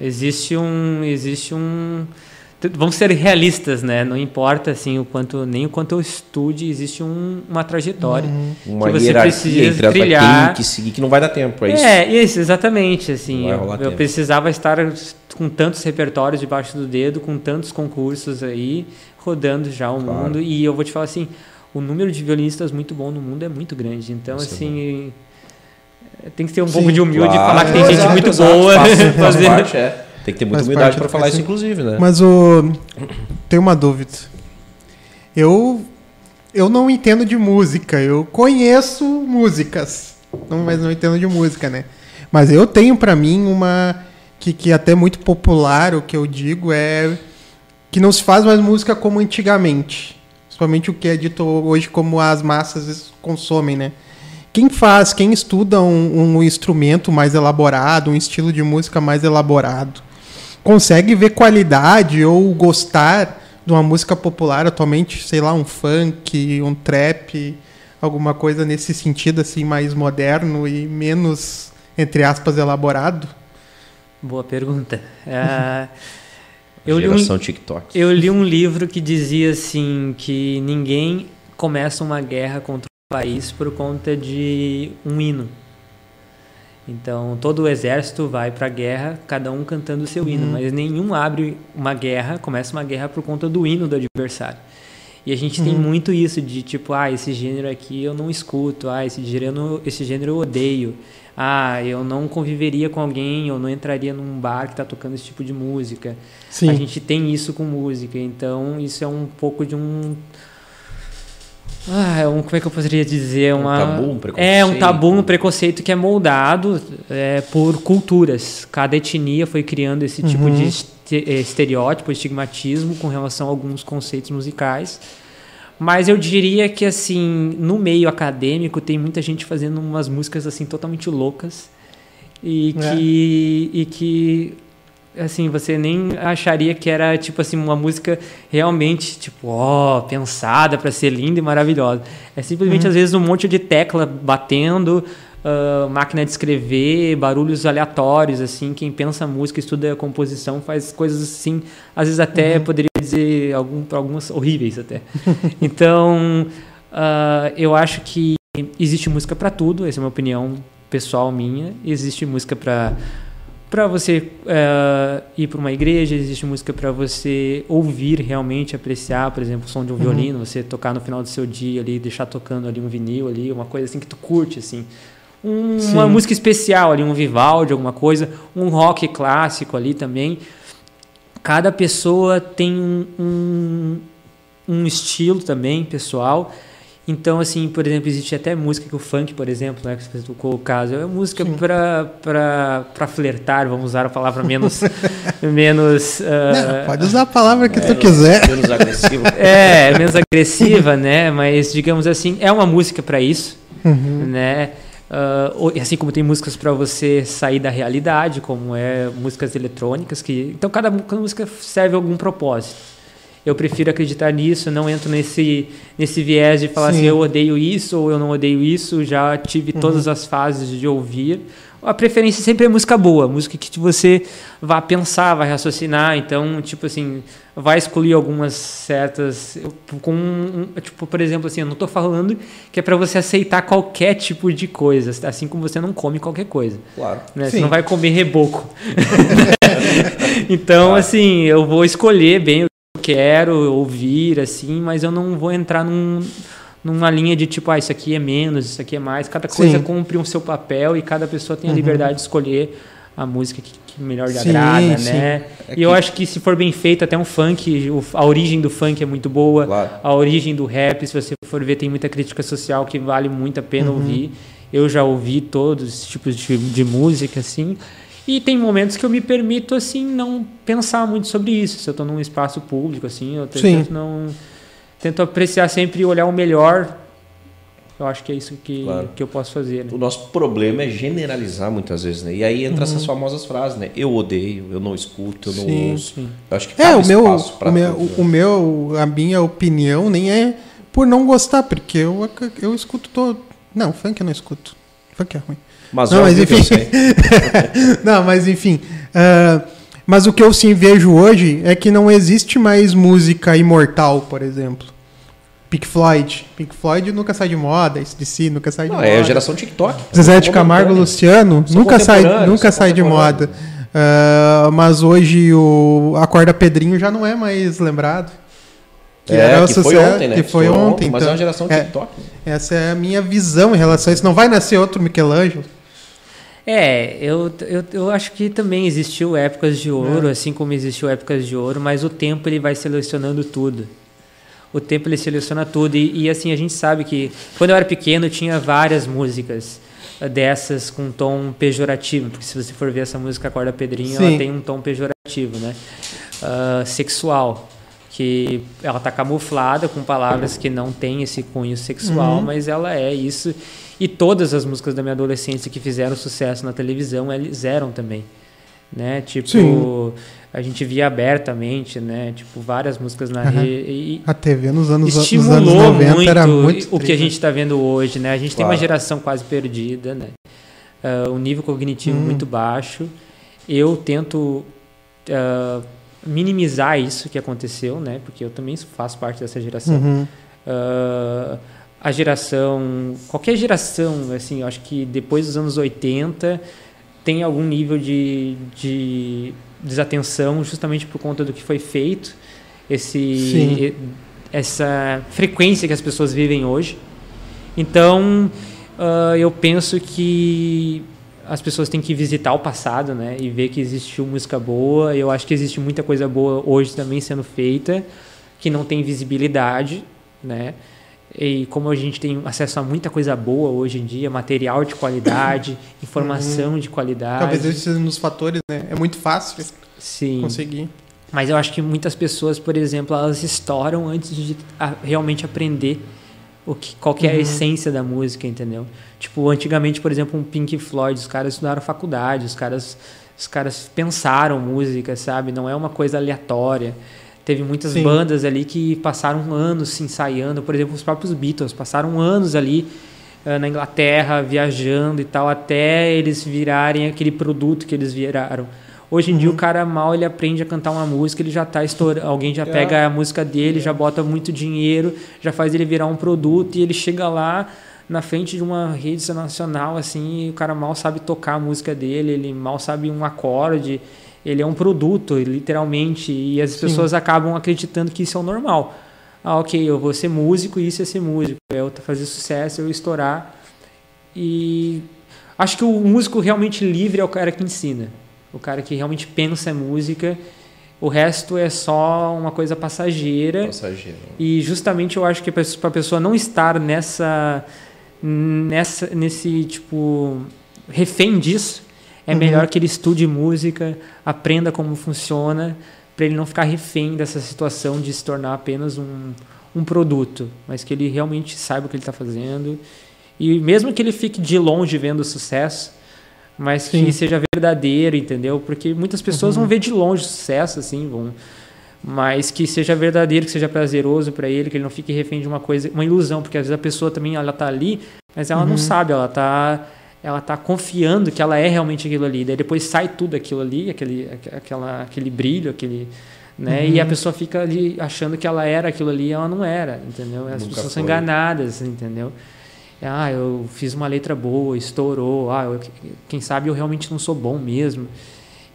existe um, existe um, vamos ser realistas, né? Não importa assim o quanto nem o quanto eu estude, existe um- uma trajetória Uma que você precisa trilhar. tem que seguir que não vai dar tempo, é isso. É, isso, exatamente. Assim, Não vai eu, rolar eu tempo. precisava estar com tantos repertórios debaixo do dedo, com tantos concursos aí, rodando já o Claro. mundo. E eu vou te falar assim, o número de violinistas muito bom no mundo é muito grande. Então, é assim, tem que ter um Sim, pouco de humilde e Claro. falar que tem gente Exato, muito exato, boa. Faz, faz fazer- parte, é. Tem que ter muita humildade para falar isso, inclusive, né? Mas o. Tem uma dúvida. Eu. Eu não entendo de música. Eu conheço músicas. Não, mas não entendo de música, né? Mas eu tenho pra mim uma. Que, que é até muito popular, o que eu digo é. Que não se faz mais música como antigamente. Principalmente o que é dito hoje como as massas consomem, né? Quem faz, quem estuda um, um instrumento mais elaborado, um estilo de música mais elaborado, consegue ver qualidade ou gostar de uma música popular atualmente, sei lá, um funk, um trap, alguma coisa nesse sentido assim mais moderno e menos entre aspas elaborado? Boa pergunta. É, eu, li um, Geração TikTok. eu li um livro que dizia assim que ninguém começa uma guerra contra um país por conta de um hino. Então todo o exército vai para a guerra, cada um cantando o seu hino, mas nenhum abre uma guerra, começa uma guerra por conta do hino do adversário. E a gente tem muito isso de tipo, ah, esse gênero aqui eu não escuto, ah, esse gênero, esse gênero eu odeio. Ah, eu não conviveria com alguém, eu não entraria num bar que está tocando esse tipo de música. Sim. A gente tem isso com música, então isso é um pouco de um. Ah, é um, como é que eu poderia dizer? Uma, tabu, um É, um tabu, um preconceito. preconceito que é moldado é, por culturas. Cada etnia foi criando esse tipo de eh, estereótipo, estigmatismo com relação a alguns conceitos musicais. Mas eu diria que, assim, no meio acadêmico tem muita gente fazendo umas músicas, assim, totalmente loucas. E É. que, e que assim, você nem acharia que era, tipo assim, uma música realmente, tipo, ó, pensada para ser linda e maravilhosa. É simplesmente, às vezes, um monte de tecla batendo, ah, máquina de escrever, barulhos aleatórios, assim. Quem pensa música, estuda composição, faz coisas assim, às vezes até poderia dizer algum, algumas horríveis até. então, ah, eu acho que existe música para tudo, essa é uma opinião pessoal minha. Existe música para para você eh, ir para uma igreja, existe música para você ouvir realmente, apreciar, por exemplo, o som de um violino, você tocar no final do seu dia ali, deixar tocando ali um vinil ali, uma coisa assim que tu curte assim. Um- uma música especial ali, um Vivaldi, alguma coisa, um rock clássico ali também. Cada pessoa tem um, um, um estilo também pessoal. Então, assim, por exemplo, existe até música que o funk, por exemplo, né, que você tocou o caso, é música para flertar, vamos usar a palavra menos. menos ah, Não, pode usar a palavra que tu quiser. Menos agressivo. é, menos agressiva, né? Mas, digamos assim, é uma música para isso, né? Ah, o- e assim como tem músicas para você sair da realidade, como é músicas eletrônicas, que então cada, cada música serve a algum propósito. Eu prefiro acreditar nisso, não entro nesse, nesse viés de falar Sim. assim, eu odeio isso ou eu não odeio isso, já tive todas as fases de ouvir. A preferência sempre é música boa, música que você vá pensar, vai raciocinar, então, tipo assim, vai excluir algumas certas com tipo, por exemplo, assim, eu não estou falando que é para você aceitar qualquer tipo de coisa, assim como você não come qualquer coisa. Claro. Né? Você Sim. não vai comer reboco. então, assim, eu vou escolher bem quero ouvir, assim, mas eu não vou entrar num, numa linha de tipo, ah, isso aqui é menos, isso aqui é mais. Cada coisa Sim. cumpre um seu papel e cada pessoa tem a liberdade de escolher a música que, que melhor lhe Sim, agrada, sim. né? É E eu que- acho que se for bem feito, até um funk, o- a origem do funk é muito boa. Claro. A origem do rap, se você for ver, tem muita crítica social que vale muito a pena ouvir. Eu já ouvi todos os tipos de, de música, assim. E tem momentos que eu me permito, assim, não pensar muito sobre isso. Se eu estou num espaço público, assim, eu tento não... Tento apreciar sempre e olhar o melhor. Eu acho que é isso que, Claro. que eu posso fazer, né? O nosso problema é generalizar muitas vezes, né? E aí entra essas famosas frases, né? Eu odeio, eu não escuto, eu não Sim, ouço. sim. Eu acho que É, o meu, espaço pra o meu, tudo, né? o meu, a minha opinião nem é por não gostar, porque eu, eu escuto todo. Não, funk eu não escuto. Funk é ruim. Mas, Não, mas enfim. não, mas enfim. ah, Mas o que eu sim vejo hoje é que não existe mais música imortal, por exemplo. Pink Floyd. Pink Floyd nunca sai de moda, SDC nunca sai de Não, moda. é a geração TikTok. Zezé de Camargo. Luciano São nunca sai, nunca sai de moda. Ah, mas hoje o a corda Pedrinho já não é mais lembrado. Que, era é, o que foi sucesso- ontem, né? que foi ontem, Mas é então. uma geração É. TikTok. né? Essa é a minha visão em relação a isso. Não vai nascer outro Michelangelo. É, eu, eu, eu acho que também existiu épocas de ouro, assim como existiu épocas de ouro, mas o tempo ele vai selecionando tudo. O tempo ele seleciona tudo e, e, assim a gente sabe que quando eu era pequeno tinha várias músicas eh, dessas com tom pejorativo, porque se você for ver essa música Acorda Pedrinho, Sim. ela tem um tom pejorativo, né? Ah, sexual, que ela tá camuflada com palavras que não têm esse cunho sexual, Uhum. mas ela é isso. E todas as músicas da minha adolescência que fizeram sucesso na televisão, eles eram também. Né? Tipo, Sim. a gente via abertamente, né? Tipo, várias músicas na. E A TV nos anos, nos estimulou anos 90 muito, era muito. o que a gente está vendo hoje, né? A gente tem uma Claro. geração quase perdida, né? Ah, um nível cognitivo Hum. muito baixo. Eu tento ah, minimizar isso que aconteceu, né? Porque eu também faço parte dessa geração. Uhum. Ah, a geração, qualquer geração, assim, eu acho que depois dos anos 80 tem algum nível de, de desatenção justamente por conta do que foi feito, esse, essa frequência que as pessoas vivem hoje. Então, ah, eu penso que as pessoas têm que visitar o passado, né, e ver que existiu música boa. Eu acho que existe muita coisa boa hoje também sendo feita que não tem visibilidade, né? E como a gente tem acesso a muita coisa boa hoje em dia, material de qualidade, informação de qualidade. Talvez esse seja um dos fatores, né? É muito fácil Sim. conseguir. Mas eu acho que muitas pessoas, por exemplo, elas estouram antes de realmente aprender o que, qual que é a Uhum. essência da música, entendeu? Tipo, antigamente, por exemplo, um Pink Floyd, os caras estudaram faculdade, os caras, os caras pensaram música, sabe? Não é uma coisa aleatória. Teve muitas Sim. bandas ali que passaram anos se ensaiando, por exemplo, os próprios Beatles passaram anos ali eh, na Inglaterra viajando e tal até eles virarem aquele produto que eles viraram. Hoje em dia o cara mal ele aprende a cantar uma música, ele já tá estourando, alguém já É. pega a música dele, já bota muito dinheiro, já faz ele virar um produto e ele chega lá na frente de uma rede nacional assim, e o cara mal sabe tocar a música dele, ele mal sabe um acorde, ele é um produto, literalmente, e as Sim. pessoas acabam acreditando que isso é o normal. Ah, ok, eu vou ser músico e isso é ser músico, é eu fazer sucesso, eu estourar. E acho que o músico realmente livre é o cara que ensina, o cara que realmente pensa em música. O resto é só uma coisa passageira. Passageiro. E justamente eu acho que para a pessoa não estar nessa, nessa, nesse tipo refém disso, é Uhum. melhor que ele estude música, aprenda como funciona, para ele não ficar refém dessa situação de se tornar apenas um, um produto, mas que ele realmente saiba o que ele está fazendo. E mesmo que ele fique de longe vendo o sucesso, mas Sim. que seja verdadeiro, entendeu? Porque muitas pessoas Uhum. vão ver de longe o sucesso, assim, vão, mas que seja verdadeiro, que seja prazeroso para ele, que ele não fique refém de uma coisa, uma ilusão, porque às vezes a pessoa também ela tá ali, mas ela Uhum. não sabe, ela tá ela tá confiando que ela é realmente aquilo ali, daí depois sai tudo aquilo ali, aquele aqu- aquela aquele brilho, aquele né? E a Uhum. pessoa fica ali achando que ela era aquilo ali, e ela não era, entendeu? As Nunca pessoas são foi. enganadas, entendeu? Ah, eu fiz uma letra boa, estourou. Ah, eu- quem sabe eu realmente não sou bom mesmo.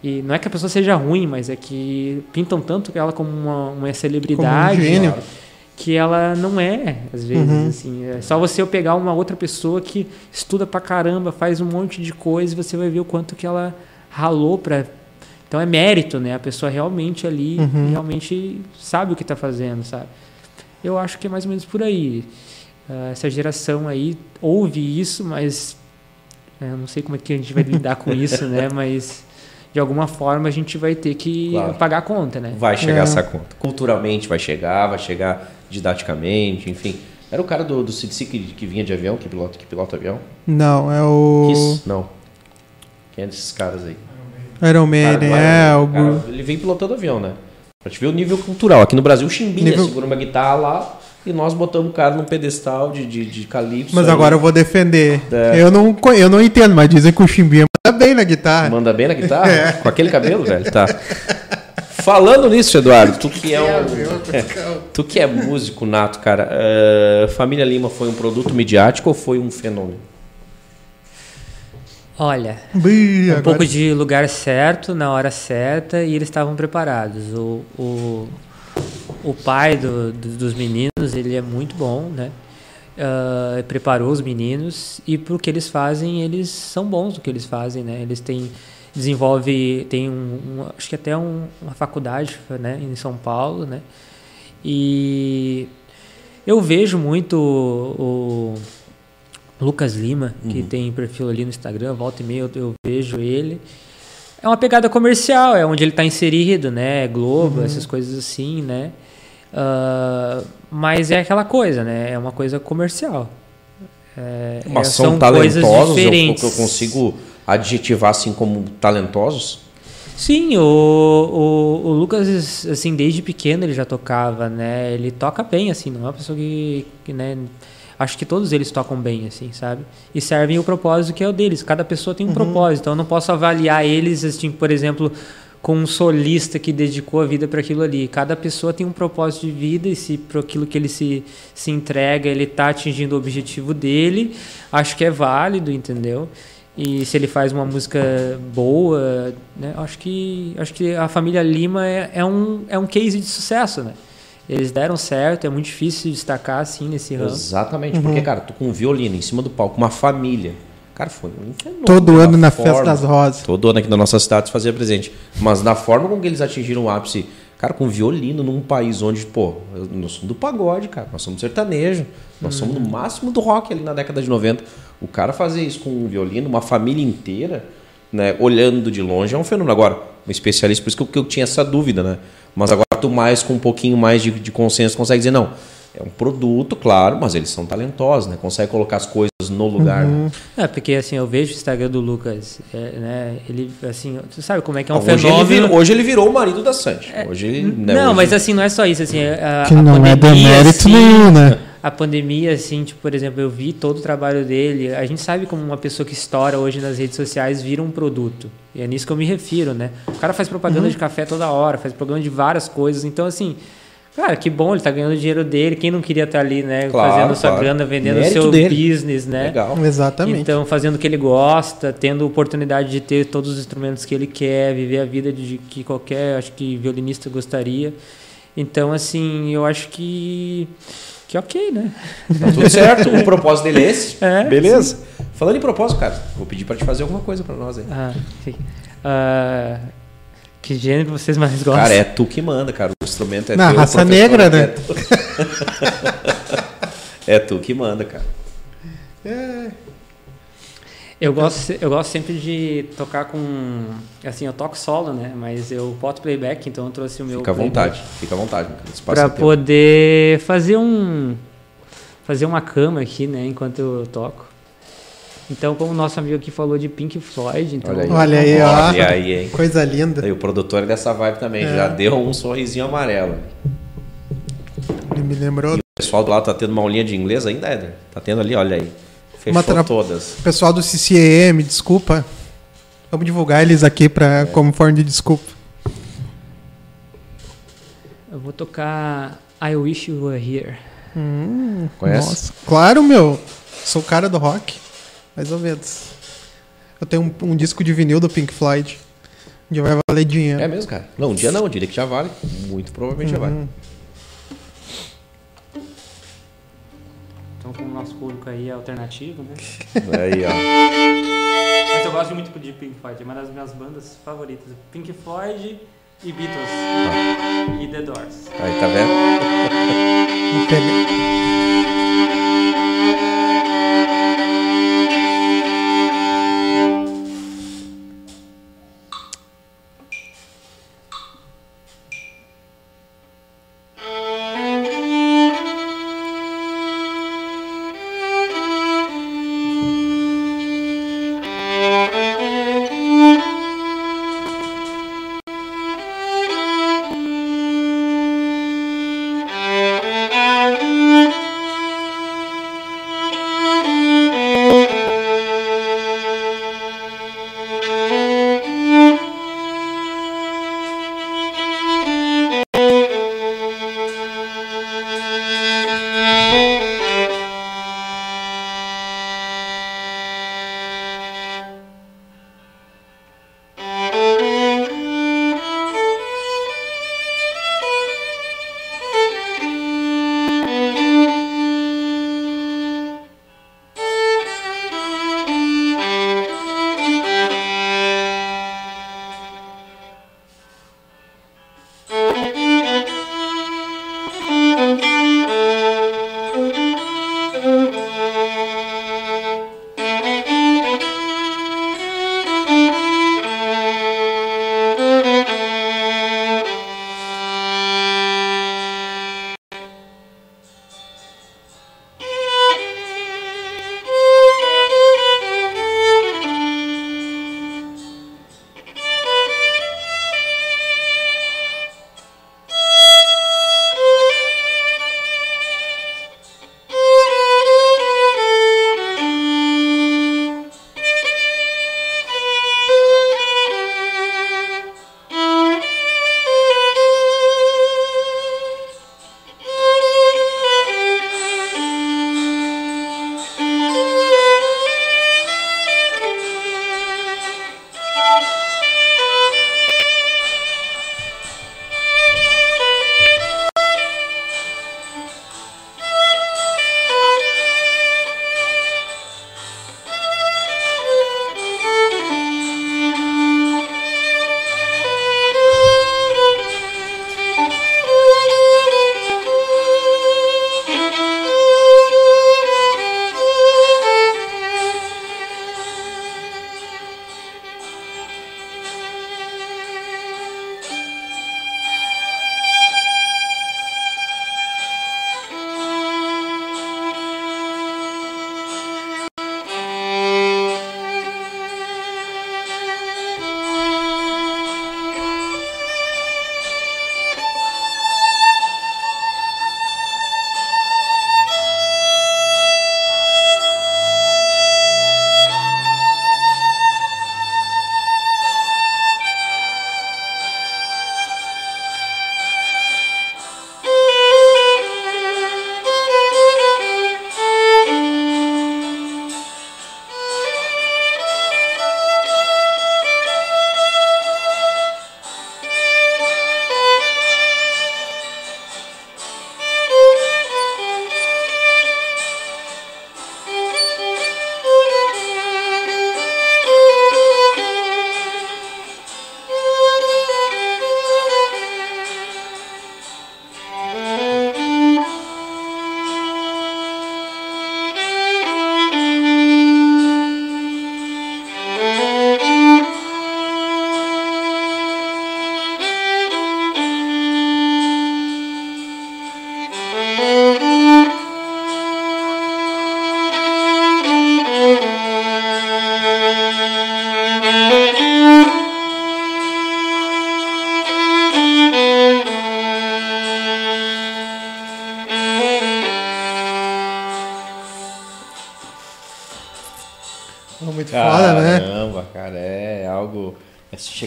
E não é que a pessoa seja ruim, mas é que pintam tanto ela como uma, uma celebridade gênio. que ela não é, às vezes. Uhum. Assim, é só você eu pegar uma outra pessoa que estuda pra caramba, faz um monte de coisa e você vai ver o quanto que ela ralou pra. Então é mérito, né? A pessoa realmente ali, Uhum. realmente sabe o que está fazendo, sabe? Eu acho que é mais ou menos por aí. Ah, essa geração aí ouve isso, mas é, eu não sei como é que a gente vai lidar com isso, né? Mas de alguma forma a gente vai ter que Claro. pagar a conta, né? Vai chegar É. essa conta. Culturalmente vai chegar, vai chegar didaticamente, enfim. Era o cara do, do CDC que, que vinha de avião, que pilota, que pilota avião? Não, é o Kiss? Não. Quem é desses caras aí? Iron Man, Cara, é, vai, o cara, ele vem pilotando avião, né? Pra te ver o nível cultural. Aqui no Brasil, o Chimbinha Nível- segura uma guitarra lá, e nós botamos o cara num pedestal de, de, de calypso. Mas aí. agora eu vou defender. É. Eu, não, eu não entendo, mas dizem que o Chimbinha manda bem na guitarra. Manda bem na guitarra? É. Com aquele cabelo, velho? Tá. Falando nisso, Eduardo, tu que é um. tu que é músico nato, cara, eh, Família Lima foi um produto midiático ou foi um fenômeno? Olha, um agora- pouco de lugar certo, na hora certa, e eles estavam preparados. O, o, o pai do- do- dos meninos, ele é muito bom, né? Ah, preparou os meninos e pro que eles fazem, eles são bons no que eles fazem, né? Eles têm desenvolve tem um, um- acho que até um- uma faculdade, né, em São Paulo, né? E eu vejo muito o, o Lucas Lima, que tem perfil ali no Instagram, volta e meia eu, eu vejo ele. É uma pegada comercial, é onde ele está inserido, né? Globo, essas coisas assim, né? Ah, mas é aquela coisa, né? É uma coisa comercial. É, é, Mas são, talentosos, eu, diferentes. eu consigo adjetivar assim como talentosos? Sim, o, o, o Lucas, assim, desde pequeno ele já tocava, né? Ele toca bem, assim, não é uma pessoa que, que, né? Acho que todos eles tocam bem, assim, sabe? E servem o propósito que é o deles. Cada pessoa tem um propósito, então eu não posso avaliar eles, assim, por exemplo, com um solista que dedicou a vida para aquilo ali. Cada pessoa tem um propósito de vida e se para aquilo que ele se, se entrega, ele está atingindo o objetivo dele, acho que é válido, entendeu? E se ele faz uma música boa, né? Acho que acho que a família Lima é, é um é um case de sucesso, né? Eles deram certo, é muito difícil destacar assim nesse ramo. Exatamente, porque, cara, tu com um violino em cima do palco, uma família. Cara, foi um fenômeno. Todo da ano na forma- Festa das Rosas. Todo ano aqui na nossa cidade se fazia presente. Mas na forma com que eles atingiram o ápice, cara, com violino num país onde, pô, nós somos do pagode, cara, nós somos do sertanejo, nós somos no máximo do rock ali na década de 90. O cara fazer isso com um violino, uma família inteira, né, olhando de longe, é um fenômeno. Agora, um especialista, por isso que eu, que eu tinha essa dúvida, né? Mas agora tu mais, com um pouquinho mais de, de consenso, consegue dizer, não, é um produto, claro, mas eles são talentosos, né? Consegue colocar as coisas no lugar, né? É, porque assim, eu vejo o Instagram do Lucas, é, né? Ele, assim, você sabe como é que é um hoje, ele fenômeno. virou, hoje ele virou o marido da Sandy. Hoje ele. né, não, hoje- mas assim, não é só isso, assim, a, Que a não é pandemia, demérito assim, nenhum, né? A pandemia, assim, tipo, por exemplo, eu vi todo o trabalho dele. A gente sabe como uma pessoa que estoura hoje nas redes sociais vira um produto. E é nisso que eu me refiro, né? O cara faz propaganda Uhum. de café toda hora, faz propaganda de várias coisas. Então, assim, cara, que bom, ele tá ganhando o dinheiro dele. Quem não queria estar ali, né? Claro, fazendo sua claro. grana, vendendo o Mérito seu dele. business, né? Legal. Exatamente. Então, fazendo o que ele gosta, tendo oportunidade de ter todos os instrumentos que ele quer, viver a vida de que qualquer, acho que violinista gostaria. Então, assim, eu acho que que ok, né? Tá tudo certo. o propósito dele é esse. É, Beleza. Falando em propósito, cara, vou pedir pra te fazer alguma coisa pra nós aí. Ah, sim. Ah, que gênero vocês mais gostam? Cara, é tu que manda, cara. O instrumento é Na teu. raça negra, é né? tu. É tu que manda, cara. Eu gosto, eu gosto sempre de tocar com. Assim, eu toco solo, né? Mas eu boto playback, então eu trouxe o meu. Fica à vontade. Fica à vontade. Pra é poder fazer um. Fazer uma cama aqui, né? Enquanto eu toco. Então, como o nosso amigo aqui falou de Pink Floyd, então. Olha aí. Olha aí, ó. Olha aí, hein? Coisa linda. Aí, o produtor é dessa vibe também. Já deu um sorrisinho amarelo. Ele me lembrou. O pessoal do lado tá tendo uma aulinha de inglês ainda, Éder? Tá tendo ali, olha aí. Fechou Uma tra- todas. Pessoal do CCEM, desculpa. Vamos divulgar eles aqui pra, como forma de desculpa. Eu vou tocar I Wish You Were Here. Conhece? Nossa, claro, meu. Sou o cara do rock. Mais ou menos. Eu tenho um, um disco de vinil do Pink Floyd. Um dia vai valer dinheiro. É mesmo, cara? Não, um dia não, eu diria que já vale. Muito provavelmente já vale. Então, como o nosso público aí é alternativo, né? Aí, ó. Mas eu gosto muito de Pink Floyd, é uma das minhas bandas favoritas. Pink Floyd e Beatles. E The Doors. Aí, tá vendo?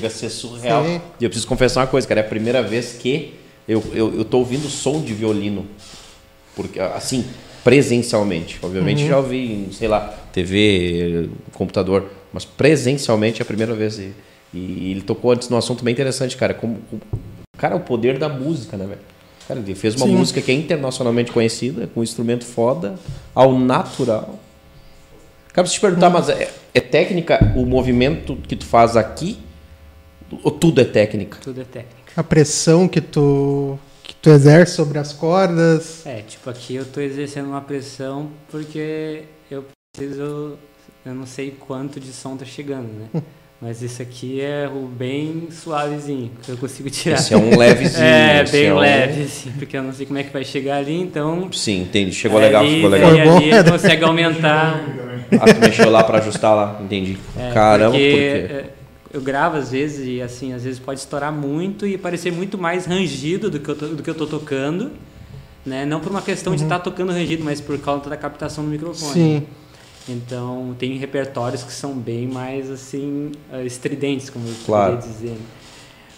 Chega a ser surreal. Sim. E eu preciso confessar uma coisa, cara. É a primeira vez que eu, eu, eu tô ouvindo som de violino. Porque, assim, presencialmente. Obviamente já ouvi em, sei lá, TV, computador. Mas presencialmente é a primeira vez. E, e ele tocou antes num assunto bem interessante, cara. Como, cara, o poder da música, né, velho? Cara, ele fez uma Sim. música que é internacionalmente conhecida, com um instrumento foda, ao natural. Cara, preciso te perguntar, mas é, é técnica o movimento que tu faz aqui? Ou tudo é técnica? Tudo é técnica. A pressão que tu, que tu exerce sobre as cordas. É, tipo, aqui eu tô exercendo uma pressão porque eu preciso. Eu não sei quanto de som tá chegando, né? Mas isso aqui é o bem suavezinho, que eu consigo tirar. Esse é um levezinho. É, bem é um- leve, assim, porque eu não sei como é que vai chegar ali, então. Sim, entendi. Chegou legal, ali, ficou daí legal. Foi bom, ali consegue aumentar. Ah, tu mexeu lá pra ajustar lá, entendi. É, Caramba, por porque quê? Eu gravo às vezes e assim, às vezes pode estourar muito e parecer muito mais rangido do que eu tô, do que eu tô tocando, né? Não por uma questão de estar tocando rangido, mas por causa da captação do microfone. Sim. Então, tem repertórios que são bem mais assim eh, estridentes, como eu Claro. poderia dizer.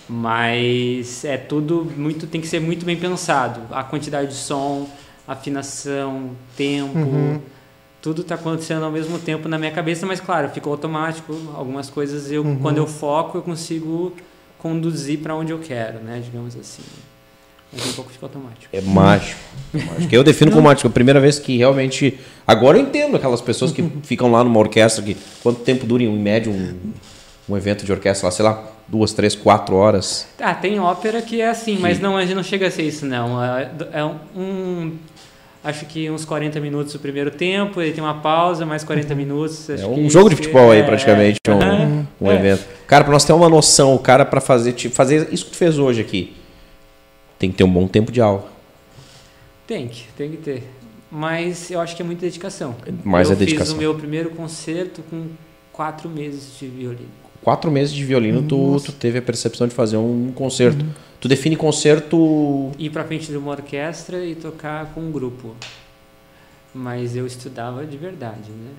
Mas é tudo muito tem que ser muito bem pensado. A quantidade de som, afinação, tempo, Uhum. Tudo está acontecendo ao mesmo tempo na minha cabeça, mas claro, ficou automático. Algumas coisas eu, Uhum. quando eu foco, eu consigo conduzir para onde eu quero, né? Digamos assim. Mas um pouco fica automático. É mágico. É mágico. Eu defino como mágico. É a primeira vez que realmente. Agora eu entendo aquelas pessoas que ficam lá numa orquestra que. Quanto tempo dura em média um, um evento de orquestra lá? Sei lá, duas, três, quatro horas. Ah, tem ópera que é assim, mas não, a gente não chega a ser isso, não. É, é um. Acho que uns 40 minutos o primeiro tempo, ele tem uma pausa, mais 40 minutos. É um que jogo de futebol aí, é- praticamente. Um, Aham. um É. evento. Cara, pra nós ter uma noção, o cara, pra fazer, tipo, fazer isso que tu fez hoje aqui, tem que ter um bom tempo de aula. Tem que, tem que ter. Mas eu acho que é muita dedicação. Mais eu é dedicação. fiz o meu primeiro concerto com quatro meses de violino. Quatro meses de violino, tu, tu teve a percepção de fazer um concerto. Tu define concerto. Ir pra frente de uma orquestra e tocar com um grupo. Mas eu estudava de verdade, né?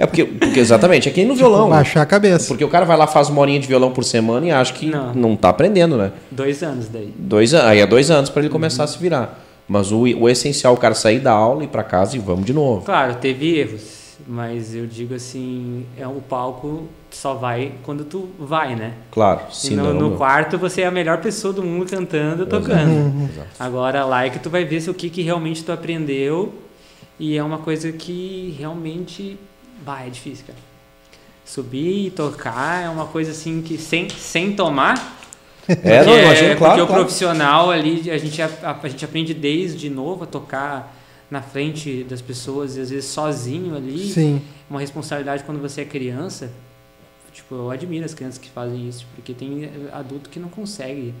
É porque, porque exatamente, é que nem no violão. Baixar a cabeça. Porque o cara vai lá, faz uma horinha de violão por semana e acha que não, Não. tá aprendendo, né? Dois anos daí. Dois, aí é dois anos para ele começar a se virar. Mas o, o essencial é o cara sair da aula, ir para casa e vamos de novo. Claro, teve erros, mas eu digo assim, é o palco só vai quando tu vai, né? Claro, E se no, não. no quarto você é a melhor pessoa do mundo cantando, tocando. Exato. Agora lá é que tu vai ver se o que, que realmente tu aprendeu e é uma coisa que realmente, bah, é difícil, cara. Subir e tocar é uma coisa assim que sem, sem tomar É, não, porque, imagina, porque claro. o claro. profissional ali, a gente, a, a gente aprende desde novo a tocar na frente das pessoas e às vezes sozinho ali. Sim. Uma responsabilidade quando você é criança. Tipo, eu admiro as crianças que fazem isso, porque tem adulto que não consegue.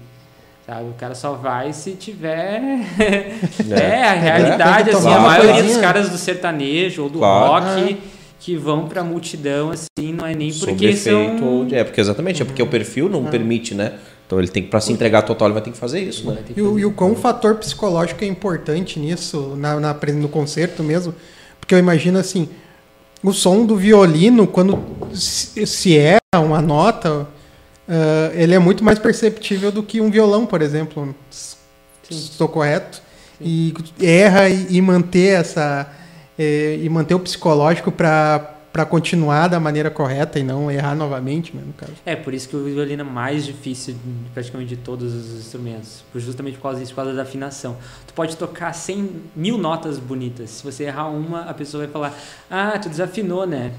Sabe? O cara só vai se tiver. É, a realidade, que assim, a maioria dos caras do sertanejo ou do Claro. rock que vão pra multidão, assim, não é nem porque efeito. são. ou de- É, porque exatamente, é porque o perfil não permite, né? Então ele tem que, para se entregar total, ele vai ter que fazer isso, né? E o, e o quão fator psicológico é importante nisso, na, na- no concerto mesmo. Porque eu imagino assim, o som do violino, quando se, erra uma nota, ah, ele é muito mais perceptível do que um violão, por exemplo. Sim. Estou correto? E erra e, e manter essa. eh, e manter o psicológico para continuar da maneira correta e não errar novamente, né, no caso. É, por isso que o violino é mais difícil praticamente de todos os instrumentos. por- Justamente por causa disso, por causa da afinação. Tu pode tocar 100 mil notas bonitas. Se você errar uma, a pessoa vai falar: Ah, tu desafinou, né?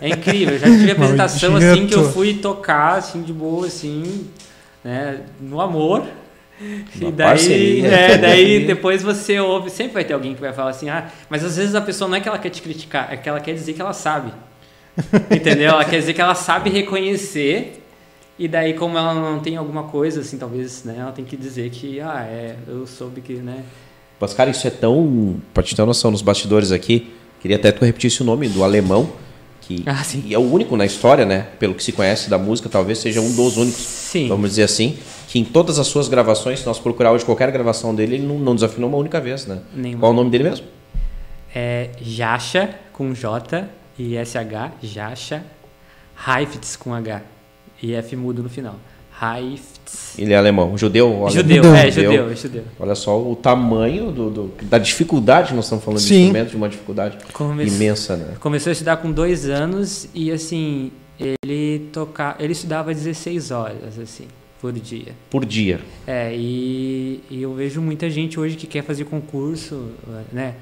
É incrível. Já tive apresentação assim que eu fui tocar assim de boa, assim, né? No amor. E Na daí, parceria. é, daí depois você ouve, sempre vai ter alguém que vai falar assim, ah, mas às vezes a pessoa não é que ela quer te criticar, é que ela quer dizer que ela sabe. Entendeu? Ela quer dizer que ela sabe reconhecer. E daí, como ela não tem alguma coisa, assim, talvez, né? Ela tem que dizer que, ah, é, eu soube que, né? Mas, cara, isso é tão. Pra te ter uma noção, nos bastidores aqui, queria até que tu repetisse o nome do alemão, que Ah, e é o único na história, né? Pelo que se conhece da música, talvez seja um dos únicos, Sim. vamos dizer assim, que em todas as suas gravações, se nós procurar hoje qualquer gravação dele, ele não, não desafinou uma única vez, né? Nenhuma. Qual o nome dele mesmo? É Jascha com J e SH, Jascha, Heifetz com H e F mudo no final. Heifetz. Ele é alemão, judeu? Olha, Judeu, Judeu. é, judeu, é judeu. Olha só o tamanho do, do- da dificuldade que nós estamos falando de Sim. instrumento, de uma dificuldade Come- imensa, né? Começou a estudar com dois anos e assim, ele tocar, ele estudava 16 horas, assim, por dia. Por dia. É, e, e eu vejo muita gente hoje que quer fazer concurso, né?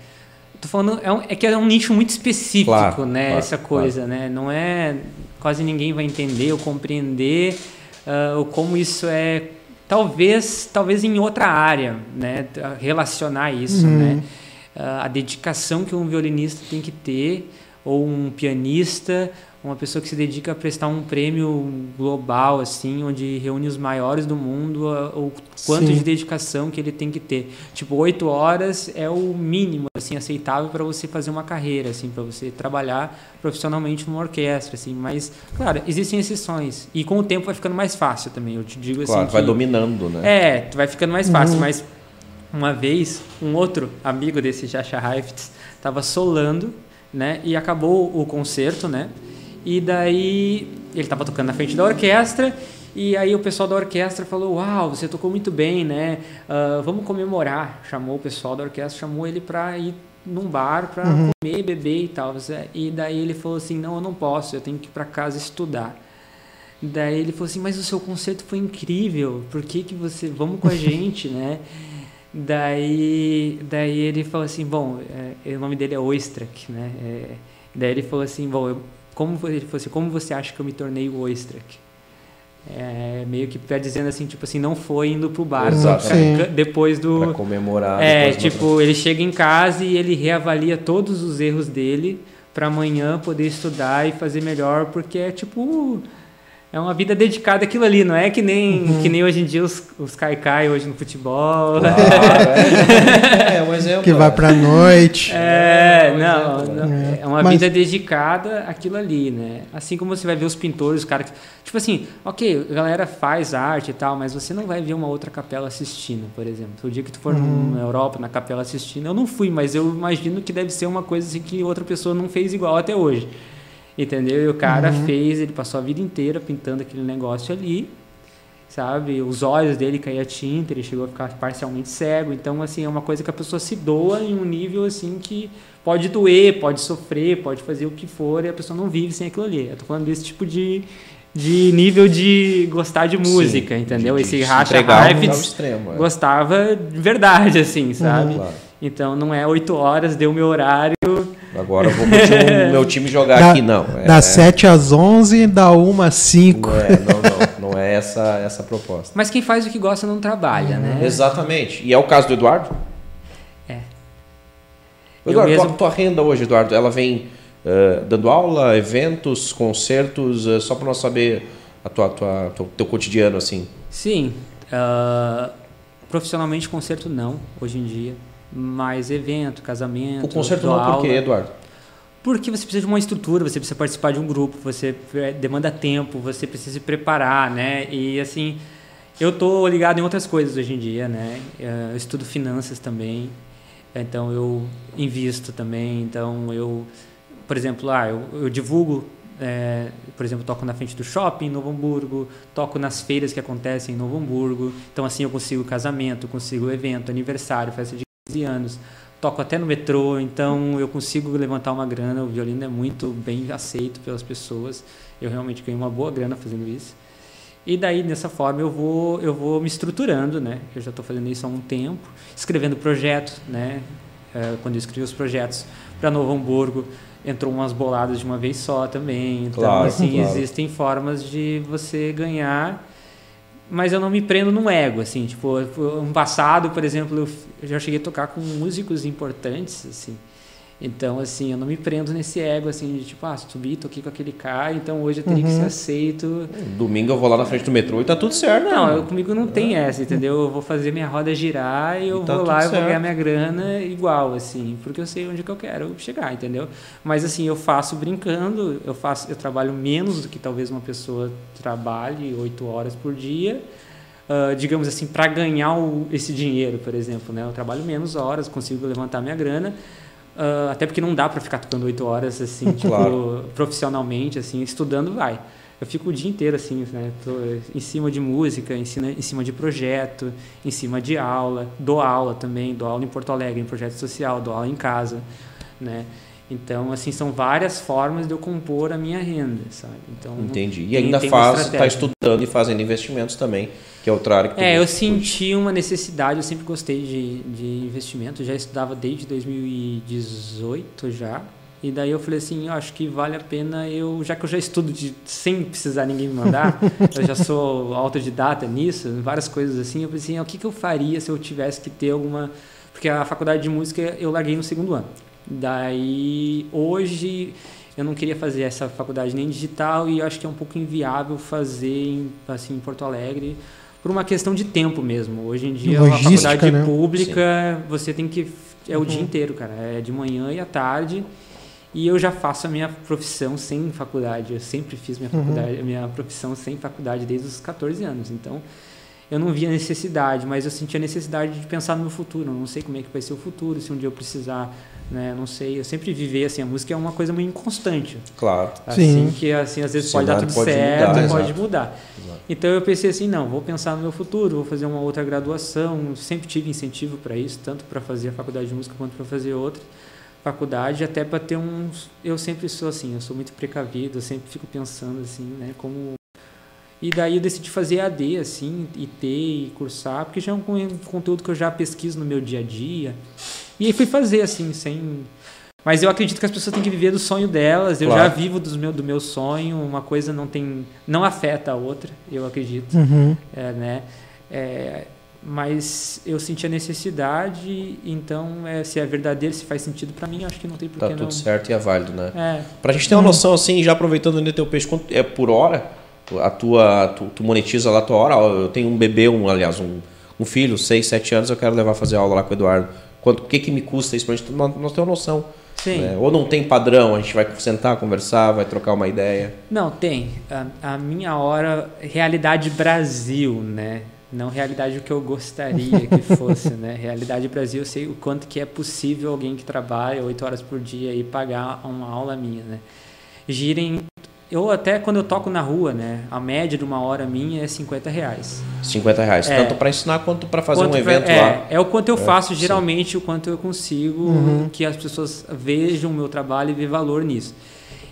Tô falando, é, um- é que é um nicho muito específico, Claro, né? claro, essa coisa, né? Não é. Quase ninguém vai entender ou compreender ah, ou como isso é. Talvez, talvez em outra área, né? Relacionar isso, Uhum. né? Ah, a dedicação que um violinista tem que ter, ou um pianista, uma pessoa que se dedica a prestar um prêmio global, assim, onde reúne os maiores do mundo, o quanto Sim. de dedicação que ele tem que ter. Tipo, oito horas é o mínimo, assim, aceitável para você fazer uma carreira, assim, para você trabalhar profissionalmente numa orquestra, assim. Mas, claro, existem exceções. E com o tempo vai ficando mais fácil também. Eu te digo Claro, assim. vai que- dominando, né? é, tu vai ficando mais fácil, mas uma vez um outro amigo desse Jascha Heifetz estava solando, né? E acabou o concerto, né? E daí ele estava tocando na frente da orquestra E aí o pessoal da orquestra falou: Uau, você tocou muito bem, né? Uh, vamos comemorar. Chamou o pessoal da orquestra, chamou ele para ir num bar para uhum. comer, beber e tal. E daí ele falou assim: Não, eu não posso, eu tenho que ir para casa estudar. Daí ele falou assim: Mas o seu concerto foi incrível, por que, que você. Vamos com a gente, né? Daí, daí ele falou assim: Bom, é, o nome dele é Oistrak, né? É, daí ele falou assim: Bom, eu, como, ele falou assim, como você acha que eu me tornei o Oistrak? É, meio que tá dizendo assim, tipo assim, não foi indo pro bar pra, depois do. Pra comemorar. É, tipo, ele chega em casa e ele reavalia todos os erros dele para amanhã poder estudar e fazer melhor, porque é tipo é uma vida dedicada àquilo ali, não é que nem, uhum. que nem hoje em dia os, os caicai hoje no futebol. Claro, é. é um exemplo. Que vai pra noite. É, é um não, exemplo, não é. é. uma Mas... vida dedicada àquilo ali, né? Assim como você vai ver os pintores, os caras que. Tipo assim, ok, a galera faz arte e tal, mas você não vai ver uma outra capela assistindo, por exemplo. O dia que tu for uhum. na Europa, na capela assistindo, eu não fui, mas eu imagino que deve ser uma coisa assim que outra pessoa não fez igual até hoje. Entendeu? E o cara uhum. fez, ele passou a vida inteira pintando aquele negócio ali, sabe? Os olhos dele caía tinta, ele chegou a ficar parcialmente cego. Então, assim, é uma coisa que a pessoa se doa em um nível, assim, que pode doer, pode sofrer, pode fazer o que for e a pessoa não vive sem aquilo ali. Eu tô falando desse tipo de, de nível de gostar de música, Sim, entendeu? De, Esse racha Heifetz é. gostava de verdade, assim, sabe? Uhum, claro. Então, não é oito horas, deu meu horário Agora eu vou o meu time jogar da, aqui, não. É, das 7 às 11, da 1 às 5. Não é, não, não, não é essa, essa proposta. Mas quem faz o que gosta não trabalha, uhum. né? Exatamente. E é o caso do Eduardo? É. Eduardo, mesmo... qual a tua renda hoje, Eduardo? Ela vem uh, dando aula, eventos, concertos, uh, só para nós saber a tua, tua, teu, teu cotidiano, assim. Sim. Uh, profissionalmente, concerto não, hoje em dia mais evento, casamento. O concerto não por quê, Eduardo? Porque você precisa de uma estrutura, você precisa participar de um grupo, você é, demanda tempo, você precisa se preparar, né? E assim, eu tô ligado em outras coisas hoje em dia, né? Eu estudo finanças também, então eu invisto também, então eu, por exemplo, ah, eu, eu divulgo é, por exemplo, toco na frente do shopping em Novo Hamburgo, toco nas feiras que acontecem em Novo Hamburgo. Então, assim, eu consigo casamento, consigo evento, aniversário, festa de anos. Toco até no metrô, então eu consigo levantar uma grana. O violino é muito bem aceito pelas pessoas. Eu realmente ganho uma boa grana fazendo isso. E daí, dessa forma, eu vou, eu vou me estruturando, né? Eu já estou fazendo isso há um tempo, escrevendo projetos, né? É, quando eu escrevi os projetos para Novo Hamburgo, entrou umas boladas de uma vez só também. Então, claro, assim, claro. existem formas de você ganhar mas eu não me prendo no ego, assim, tipo, um passado, por exemplo, eu já cheguei a tocar com músicos importantes, assim, então, assim, eu não me prendo nesse ego, assim, de tipo, ah, subi, tô aqui com aquele cara, então hoje eu teria uhum. que ser aceito. Domingo eu vou lá na frente do metrô e tá tudo certo, Não, né? eu, comigo não tem essa, entendeu? Eu vou fazer minha roda girar e eu e tá vou lá e vou ganhar minha grana igual, assim, porque eu sei onde que eu quero chegar, entendeu? Mas, assim, eu faço brincando, eu faço, eu trabalho menos do que talvez uma pessoa trabalhe oito horas por dia, Uh, digamos assim, para ganhar o, esse dinheiro, por exemplo. Né? Eu trabalho menos horas, consigo levantar minha grana, Uh, até porque não dá para ficar tocando oito horas assim, tipo, claro. profissionalmente, assim, estudando vai. Eu fico o dia inteiro assim, né? Tô em cima de música, em cima, em cima de projeto, em cima de aula, dou aula também, dou aula em Porto Alegre, em projeto social, dou aula em casa, né? Então, assim, são várias formas de eu compor a minha renda, sabe? Então, Entendi. E ainda faz, está estudando e fazendo investimentos também, que é outra área que É, eu senti uma necessidade, eu sempre gostei de, de investimento, já estudava desde 2018 já. E daí eu falei assim, eu acho que vale a pena eu, já que eu já estudo de, sem precisar ninguém me mandar, eu já sou autodidata nisso, várias coisas assim, eu falei assim, o que, que eu faria se eu tivesse que ter alguma... Porque a faculdade de música eu larguei no segundo ano. Daí, hoje, eu não queria fazer essa faculdade nem digital e acho que é um pouco inviável fazer em, assim, em Porto Alegre por uma questão de tempo mesmo. Hoje em dia, Logística, uma faculdade né? pública, Sim. você tem que... É o uhum. dia inteiro, cara. É de manhã e à tarde. E eu já faço a minha profissão sem faculdade. Eu sempre fiz minha, uhum. faculdade, a minha profissão sem faculdade desde os 14 anos. Então, eu não via necessidade, mas eu sentia necessidade de pensar no meu futuro. Eu não sei como é que vai ser o futuro, se um dia eu precisar, né? Não sei. Eu sempre vivi assim, a música é uma coisa muito inconstante. Claro. Assim Sim. que assim às vezes O pode dar tudo pode certo, mudar, pode exato. mudar. Então eu pensei assim, não, vou pensar no meu futuro, vou fazer uma outra graduação. Sempre tive incentivo para isso, tanto para fazer a faculdade de música quanto para fazer outra faculdade, até para ter uns. Eu sempre sou assim, eu sou muito precavido, eu sempre fico pensando assim, né, como e daí eu decidi fazer AD, assim, e ter e cursar, porque já é um con- conteúdo que eu já pesquiso no meu dia a dia. E aí fui fazer, assim, sem. Mas eu acredito que as pessoas têm que viver do sonho delas. Eu Claro. já vivo dos meu, do meu sonho. Uma coisa não tem. não afeta a outra, eu acredito. Uhum. É, né? É, mas eu senti a necessidade, então é, se é verdadeiro, se faz sentido para mim, acho que não tem por Tá que tudo não. certo e é válido, né? É, Pra gente ter uma noção assim, já aproveitando ainda teu peixe, quanto é por hora? A tua, tu, tu monetiza lá a tua hora? Eu tenho um bebê, um, aliás, um, um filho, 6, 7 anos, eu quero levar a fazer aula lá com o Eduardo. Quanto, o que que me custa isso pra gente nós, nós ter uma noção? né? Ou não tem padrão, a gente vai sentar, conversar, vai trocar uma ideia. Não, tem. A, a minha hora, realidade Brasil, né? Não realidade o que eu gostaria que fosse, né? Realidade Brasil, eu sei o quanto que é possível alguém que trabalha oito horas por dia e pagar uma aula minha, né? Girem... Eu até quando eu toco na rua, né? A média de uma hora minha é 50 reais. 50 reais. É. Tanto pra ensinar quanto pra fazer Quanto um pra- evento é, lá. É o quanto eu faço, sim. geralmente, o quanto eu consigo Uhum. que as pessoas vejam o meu trabalho e vejam valor nisso.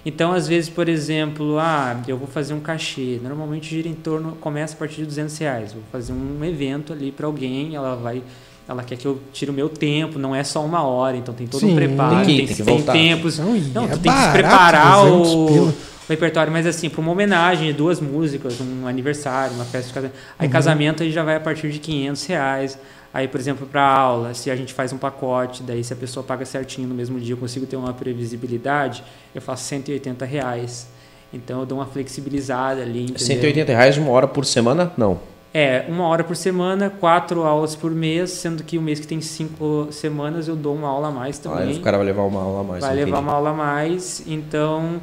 Então, às vezes, por exemplo, ah, eu vou fazer um cachê. Normalmente gira em torno, começa a partir de 200 reais. Vou fazer um evento ali para alguém, ela vai. Ela quer que eu tire o meu tempo, não é só uma hora, então tem todo Sim. um preparo, Tem que tem, tem que tem tempos. Não, Não, é tu tem que se barato, preparar 200 o, pila. o repertório, mas assim, para uma homenagem, duas músicas, um aniversário, uma festa de casamento. Uhum. Aí casamento aí já vai a partir de 500 reais. Aí, por exemplo, para aula, se a gente faz um pacote, daí se a pessoa paga certinho no mesmo dia, eu consigo ter uma previsibilidade, eu faço 180 reais. Então eu dou uma flexibilizada ali. entendeu? 180 reais uma hora por semana? Não. É, uma hora por semana, quatro aulas por mês, sendo que o mês que tem cinco semanas eu dou uma aula a mais também Aí o cara vai levar uma aula a mais. vai entendi. levar uma aula a mais, então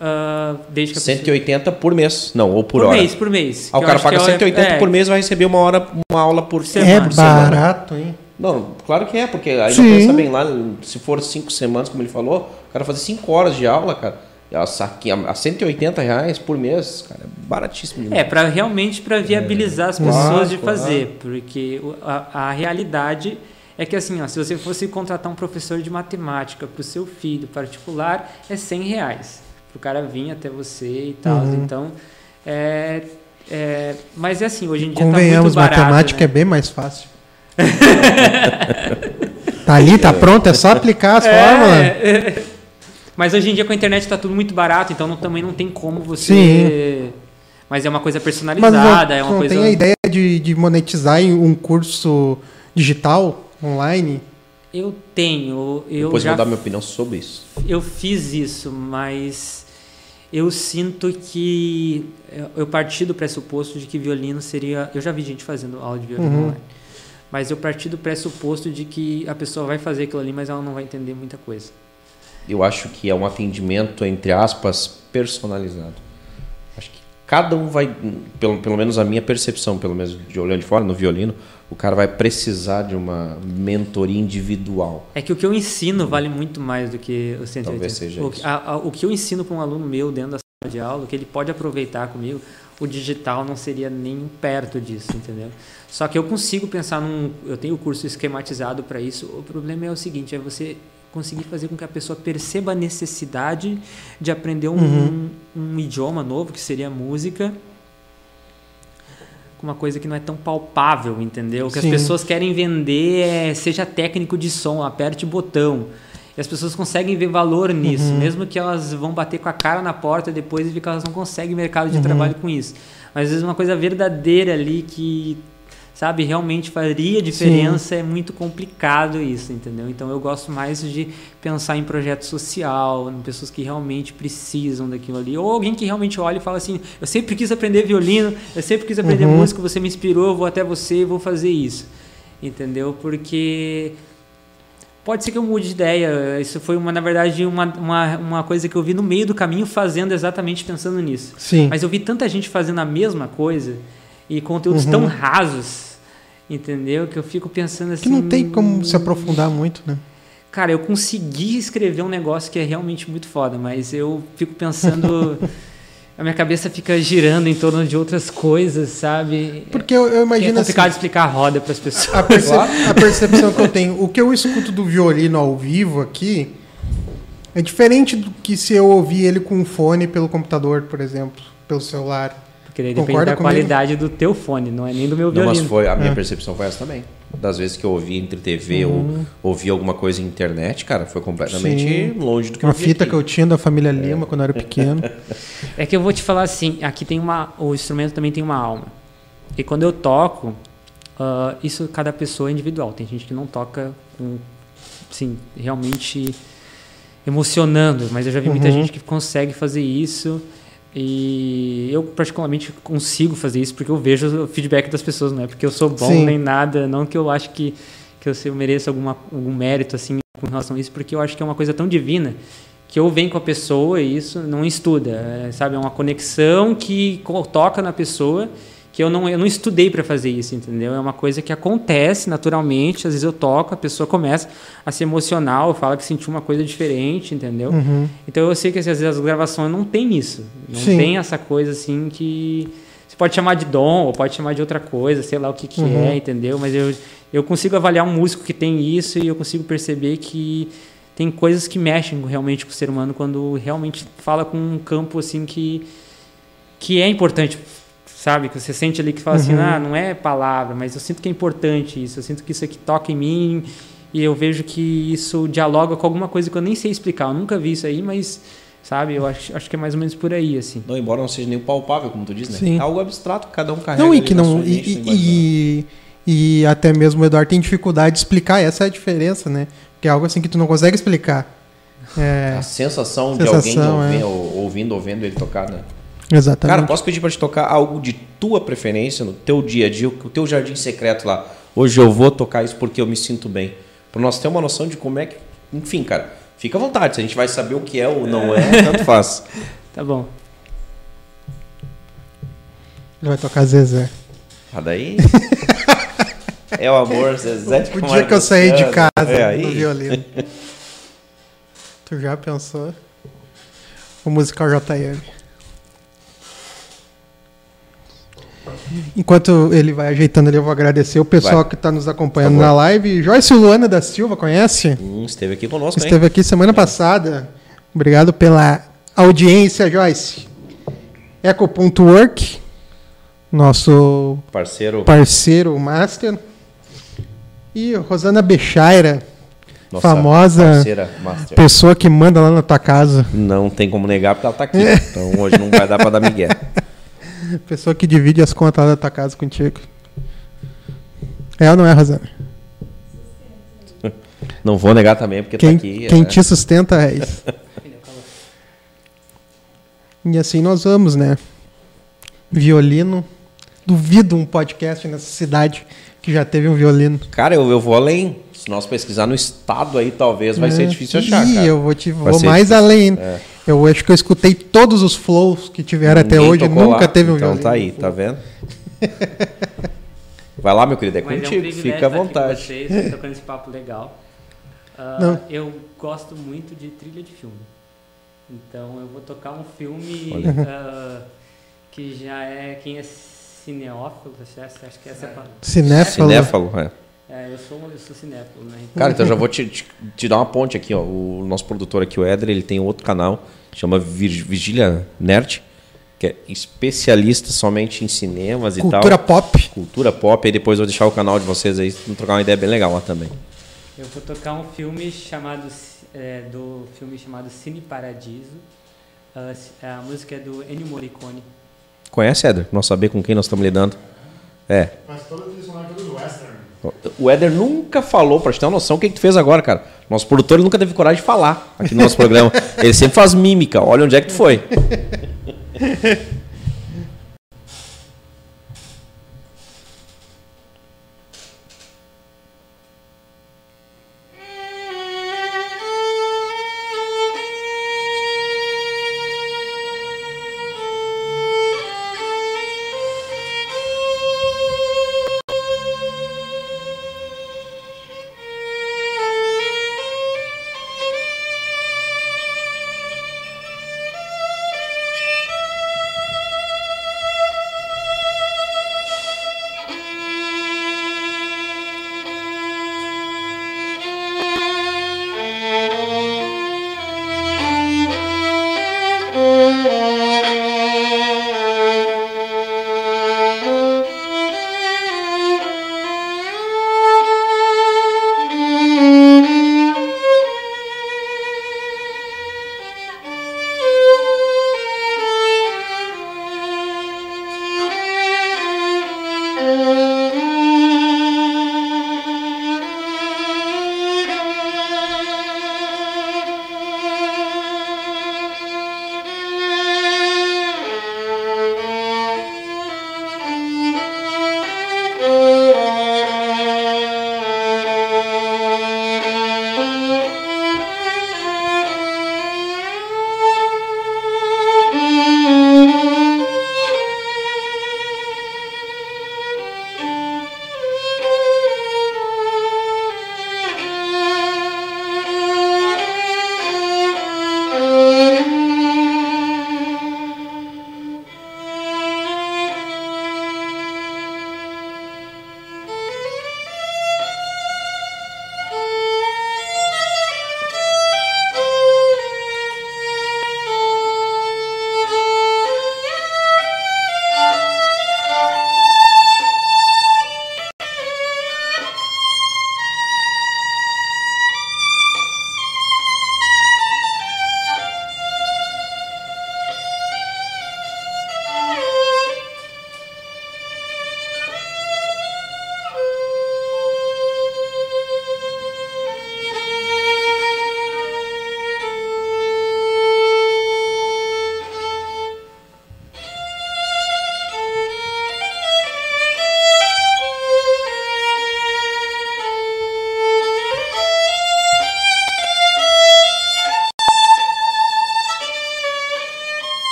ah, desde que a 180 por mês. Não, ou por, por hora. mês, por mês. Ah, o cara paga é- 180 é, por mês vai receber uma hora, uma aula por, Semana. É por semana. barato, hein? Não, claro que é, porque aí Sim. não pensa bem lá, se for cinco semanas, como ele falou, o cara fazer cinco horas de aula, cara, a, saque- a 180 reais por mês, cara, é baratíssimo. É, para realmente para viabilizar as pessoas Claro, de claro. fazer, porque o- a, a realidade é que assim, ó, se você fosse contratar um professor de matemática para o seu filho particular, é 100 reais para o cara vir até você e tal. Uhum. Então, é, é, mas é assim, hoje em dia Convenhamos, tá muito barato, matemática né? é bem mais fácil. tá ali, tá pronto, é só aplicar as fórmulas. É, Mas hoje em dia com a internet está tudo muito barato, então não- também não tem como você. Sim. Mas é uma coisa personalizada, é não, uma não coisa. tem a ideia de, de monetizar um curso digital, online? Eu tenho, eu Depois já vou dar minha opinião sobre isso. eu fiz isso, mas eu sinto que eu- eu parti do pressuposto de que violino seria. Eu já vi gente fazendo aula de violino Uhum. online. Mas eu parti do pressuposto de que a pessoa vai fazer aquilo ali, mas ela não vai entender muita coisa. Eu acho que é um atendimento, entre aspas, personalizado. Acho que cada um vai, pelo, pelo menos a minha percepção, pelo menos de olhando de fora, no violino, o cara vai precisar de uma mentoria individual. É que o que eu ensino vale muito mais do que o 180. Talvez seja o, isso. a- a- o que eu ensino para um aluno meu dentro da sala de aula, que ele pode aproveitar comigo, o digital não seria nem perto disso, entendeu? Só que eu consigo pensar num. Eu tenho o curso esquematizado para isso. O problema é o seguinte: é você conseguir fazer com que a pessoa perceba a necessidade de aprender um, Uhum. um idioma novo, que seria a música, com uma coisa que não é tão palpável, entendeu? O que Sim. as pessoas querem vender é seja técnico de som, aperte o botão. E as pessoas conseguem ver valor nisso, Uhum. mesmo que elas vão bater com a cara na porta depois e ver que elas não conseguem mercado de Uhum. trabalho com isso. Mas às vezes uma coisa verdadeira ali que, sabe, realmente faria diferença é muito complicado isso, entendeu? Então eu gosto mais de pensar em projeto social, em pessoas que realmente precisam daquilo ali. Ou alguém que realmente olha e fala assim: eu sempre quis aprender violino, eu sempre quis aprender Uhum. música, você me inspirou, vou até você e vou fazer isso. Entendeu? Porque Pode ser que eu mude de ideia. Isso foi, uma, na verdade, uma, uma, uma coisa que eu vi no meio do caminho fazendo exatamente pensando nisso. Sim. Mas eu vi tanta gente fazendo a mesma coisa e conteúdos tão rasos, entendeu? Que eu fico pensando assim. Que não tem como se aprofundar muito, né? Cara, eu consegui escrever um negócio que é realmente muito foda, mas eu fico pensando. a minha cabeça fica girando em torno de outras coisas, sabe? Porque eu, eu imagino é complicado assim, explicar a roda para as pessoas. a, percep a percepção que eu tenho, o que eu escuto do violino ao vivo aqui é diferente do que se eu ouvir ele com um fone pelo computador, por exemplo, pelo celular. Porque daí depende Concorda da comigo? qualidade do teu fone, não é nem do meu Não, mas violino. foi, a minha É. percepção foi essa também. Das vezes que eu ouvi entre TV Uhum. ou ouvi alguma coisa em internet, cara, foi completamente Sim. longe do que Uma eu vi fita aqui. que eu tinha da família Lima quando eu era pequeno. É que eu vou te falar assim, aqui tem uma, o instrumento também tem uma alma. E quando eu toco, ah, isso cada pessoa é individual. Tem gente que não toca com, assim, realmente emocionando, mas eu já vi muita Uhum. gente que consegue fazer isso. E eu particularmente consigo fazer isso porque eu vejo o feedback das pessoas, não é porque eu sou bom Sim. nem nada, não que eu acho que que eu, mereço alguma, algum mérito assim com relação a isso, porque eu acho que é uma coisa tão divina que eu venho com a pessoa e isso não estuda, é, sabe? É uma conexão que toca na pessoa que eu não, eu não estudei para fazer isso, entendeu? É uma coisa que acontece naturalmente. Às vezes eu toco, a pessoa começa a se emocional, fala que sentiu uma coisa diferente, entendeu? Uhum. Então eu sei que assim, às vezes as gravações não tem isso, não Sim. tem essa coisa assim que você pode chamar de dom ou pode chamar de outra coisa, sei lá o que, que Uhum. é, entendeu? Mas eu, eu consigo avaliar um músico que tem isso e eu consigo perceber que tem coisas que mexem realmente com o ser humano quando realmente fala com um campo assim que que é importante, sabe? Que você sente ali que fala assim, Uhum. ah, não é palavra, mas eu sinto que é importante isso, eu sinto que isso aqui toca em mim e eu vejo que isso dialoga com alguma coisa que eu nem sei explicar. Eu nunca vi isso aí, mas sabe? Eu acho, acho que é mais ou menos por aí assim. Não, embora não seja nem palpável, como tu diz, né? Sim. É algo abstrato, cada um carrega Não, e que não. E, imaginação. e, e até mesmo o Eduardo tem dificuldade de explicar, essa é a diferença, né? Que é algo assim que tu não consegue explicar. É, A sensação, Sensação, de alguém é. ouvi- ou- ouvindo ou vendo ele tocar, né? Exatamente. Cara, posso pedir pra te tocar algo de tua preferência, no teu dia a dia, o teu jardim secreto lá. Hoje eu vou tocar isso porque eu me sinto bem. Pra nós ter uma noção de como é que. Enfim, cara, fica à vontade. Se a gente vai saber o que é ou não é, tanto faz. Tá bom. Ele vai tocar Zezé. Ah, daí. é o amor, Zezé de O dia que eu saí de casa É no aí. violino. tu já pensou? O musical JM. Enquanto ele vai ajeitando ali, eu vou agradecer o pessoal Vai. que está nos acompanhando Por na live. Joyce Luana da Silva, conhece? Hum, esteve aqui conosco, hein? Esteve aqui semana passada. Obrigado pela audiência, Joyce. Eco.work, nosso Parceiro, parceiro master. E Rosana Bechaira, nossa famosa pessoa que manda lá na tua casa. Não tem como negar porque ela tá aqui. Então hoje não vai dar pra dar migué. Pessoa que divide as contas da tua casa contigo. É ou não é, Rosana? Não vou negar também porque Quem, tá aqui. quem é. te sustenta é isso. E assim nós vamos, né? Violino. Duvido um podcast nessa cidade que já teve um violino. Cara, eu, eu vou além. Se nós pesquisar no estado aí, talvez vai ser É. difícil achar, Ih, eu vou, te, vou ser mais difícil. além. É. Eu acho que eu escutei todos os flows que tiveram até Ninguém hoje. tocou Nunca lá, teve um Então tá aí, tá vendo? Vai lá, meu querido, é Mas é um contigo. Fica à estar aqui com vontade. vocês, tocando esse papo legal. Não. eu gosto muito de trilha de filme. Então eu vou tocar um filme ah, que já é quem é cineófilo, acho acho que essa é a palavra. Cinéfalo. Cinéfalo, é. É, eu sou, eu sou cinéfilo, né? Cara, então já vou te, te, te dar uma ponte aqui, ó. O nosso produtor aqui, o Éder, ele tem outro canal, chama Vir- Vigília Nerd, que é especialista somente em cinemas e Cultura tal. pop. Cultura pop. Aí depois eu vou deixar o canal de vocês aí, vamos trocar uma ideia bem legal lá também. eu vou tocar um filme chamado é, do filme chamado Cine Paradiso. Ah, a música é do Ennio Morricone. Conhece, Éder? Nós saber com quem nós estamos lidando. É. Mas todo funcionário do western. O Éder nunca falou, pra te ter uma noção, o que, que tu fez agora, cara. Nosso produtor nunca teve coragem de falar aqui no nosso programa. Ele sempre faz mímica. Olha onde é que tu foi.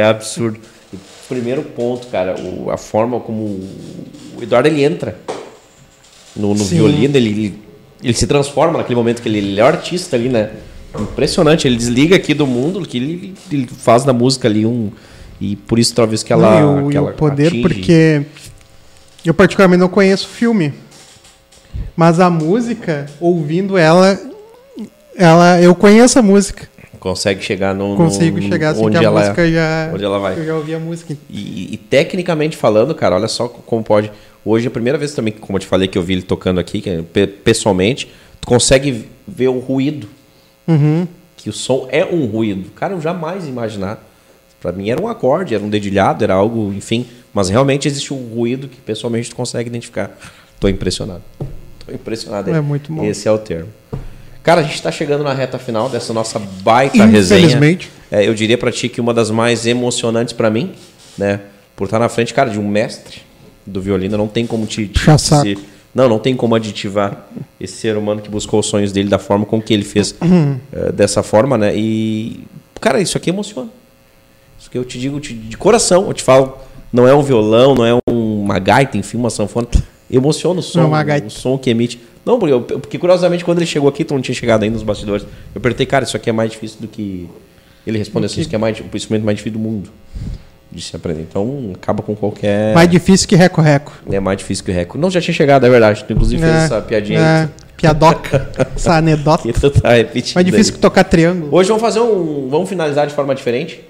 é absurdo. E primeiro ponto, cara, o- a forma como o Eduardo ele entra no, no violino, ele, ele, ele se transforma naquele momento que ele, ele é o artista ali, né? Impressionante. Ele desliga aqui do mundo, que ele, ele faz na música ali um. E por isso talvez que ela. Não, e o, que e o ela poder, atinge. porque eu particularmente não conheço o filme. Mas a música, ouvindo ela, ela eu conheço a música. Consegue chegar no. no- Consigo chegar assim onde que a ela, música já. onde ela vai. Eu já ouvi a música. E, e tecnicamente falando, cara, olha só como pode. Hoje é a primeira vez também, como eu te falei, que eu vi ele tocando aqui, que é pe- pessoalmente, tu consegue ver o ruído. Uhum. Que o som é um ruído. Cara, eu jamais imaginar. Pra mim era um acorde, era um dedilhado, era algo, enfim. Mas realmente existe um ruído que pessoalmente tu consegue identificar. Tô impressionado. Tô impressionado. É muito bom. Esse é o termo. Cara, a gente está chegando na reta final dessa nossa baita resenha. Infelizmente. É, eu diria pra ti que uma das mais emocionantes pra mim, né? Por estar na frente, cara, de um mestre do violino, não tem como te, te dizer- Não, não tem como aditivar esse ser humano que buscou os sonhos dele da forma com que ele fez Uhum. dessa forma, né? E, cara, isso aqui emociona. Isso que eu te digo te- de coração, eu te falo, não é um violão, não é um- uma gaita, enfim, uma sanfona. Emociona o som, Não é uma gaita. o som que emite. Não, porque, eu- porque curiosamente, quando ele chegou aqui, tu não tinha chegado ainda nos bastidores, eu perguntei, cara, isso aqui é mais difícil do que. Ele respondeu assim, isso aqui é mais, o instrumento mais difícil do mundo de se aprender. Então, acaba com qualquer. Mais difícil que reco-reco. É mais difícil que o recorde. Não, já tinha chegado, é verdade. Tu inclusive fez essa piadinha é, aí. piadoca. essa anedota. Que tu tá repetindo. Mais difícil aí. que tocar triângulo. Hoje vamos fazer um. Vamos finalizar de forma diferente.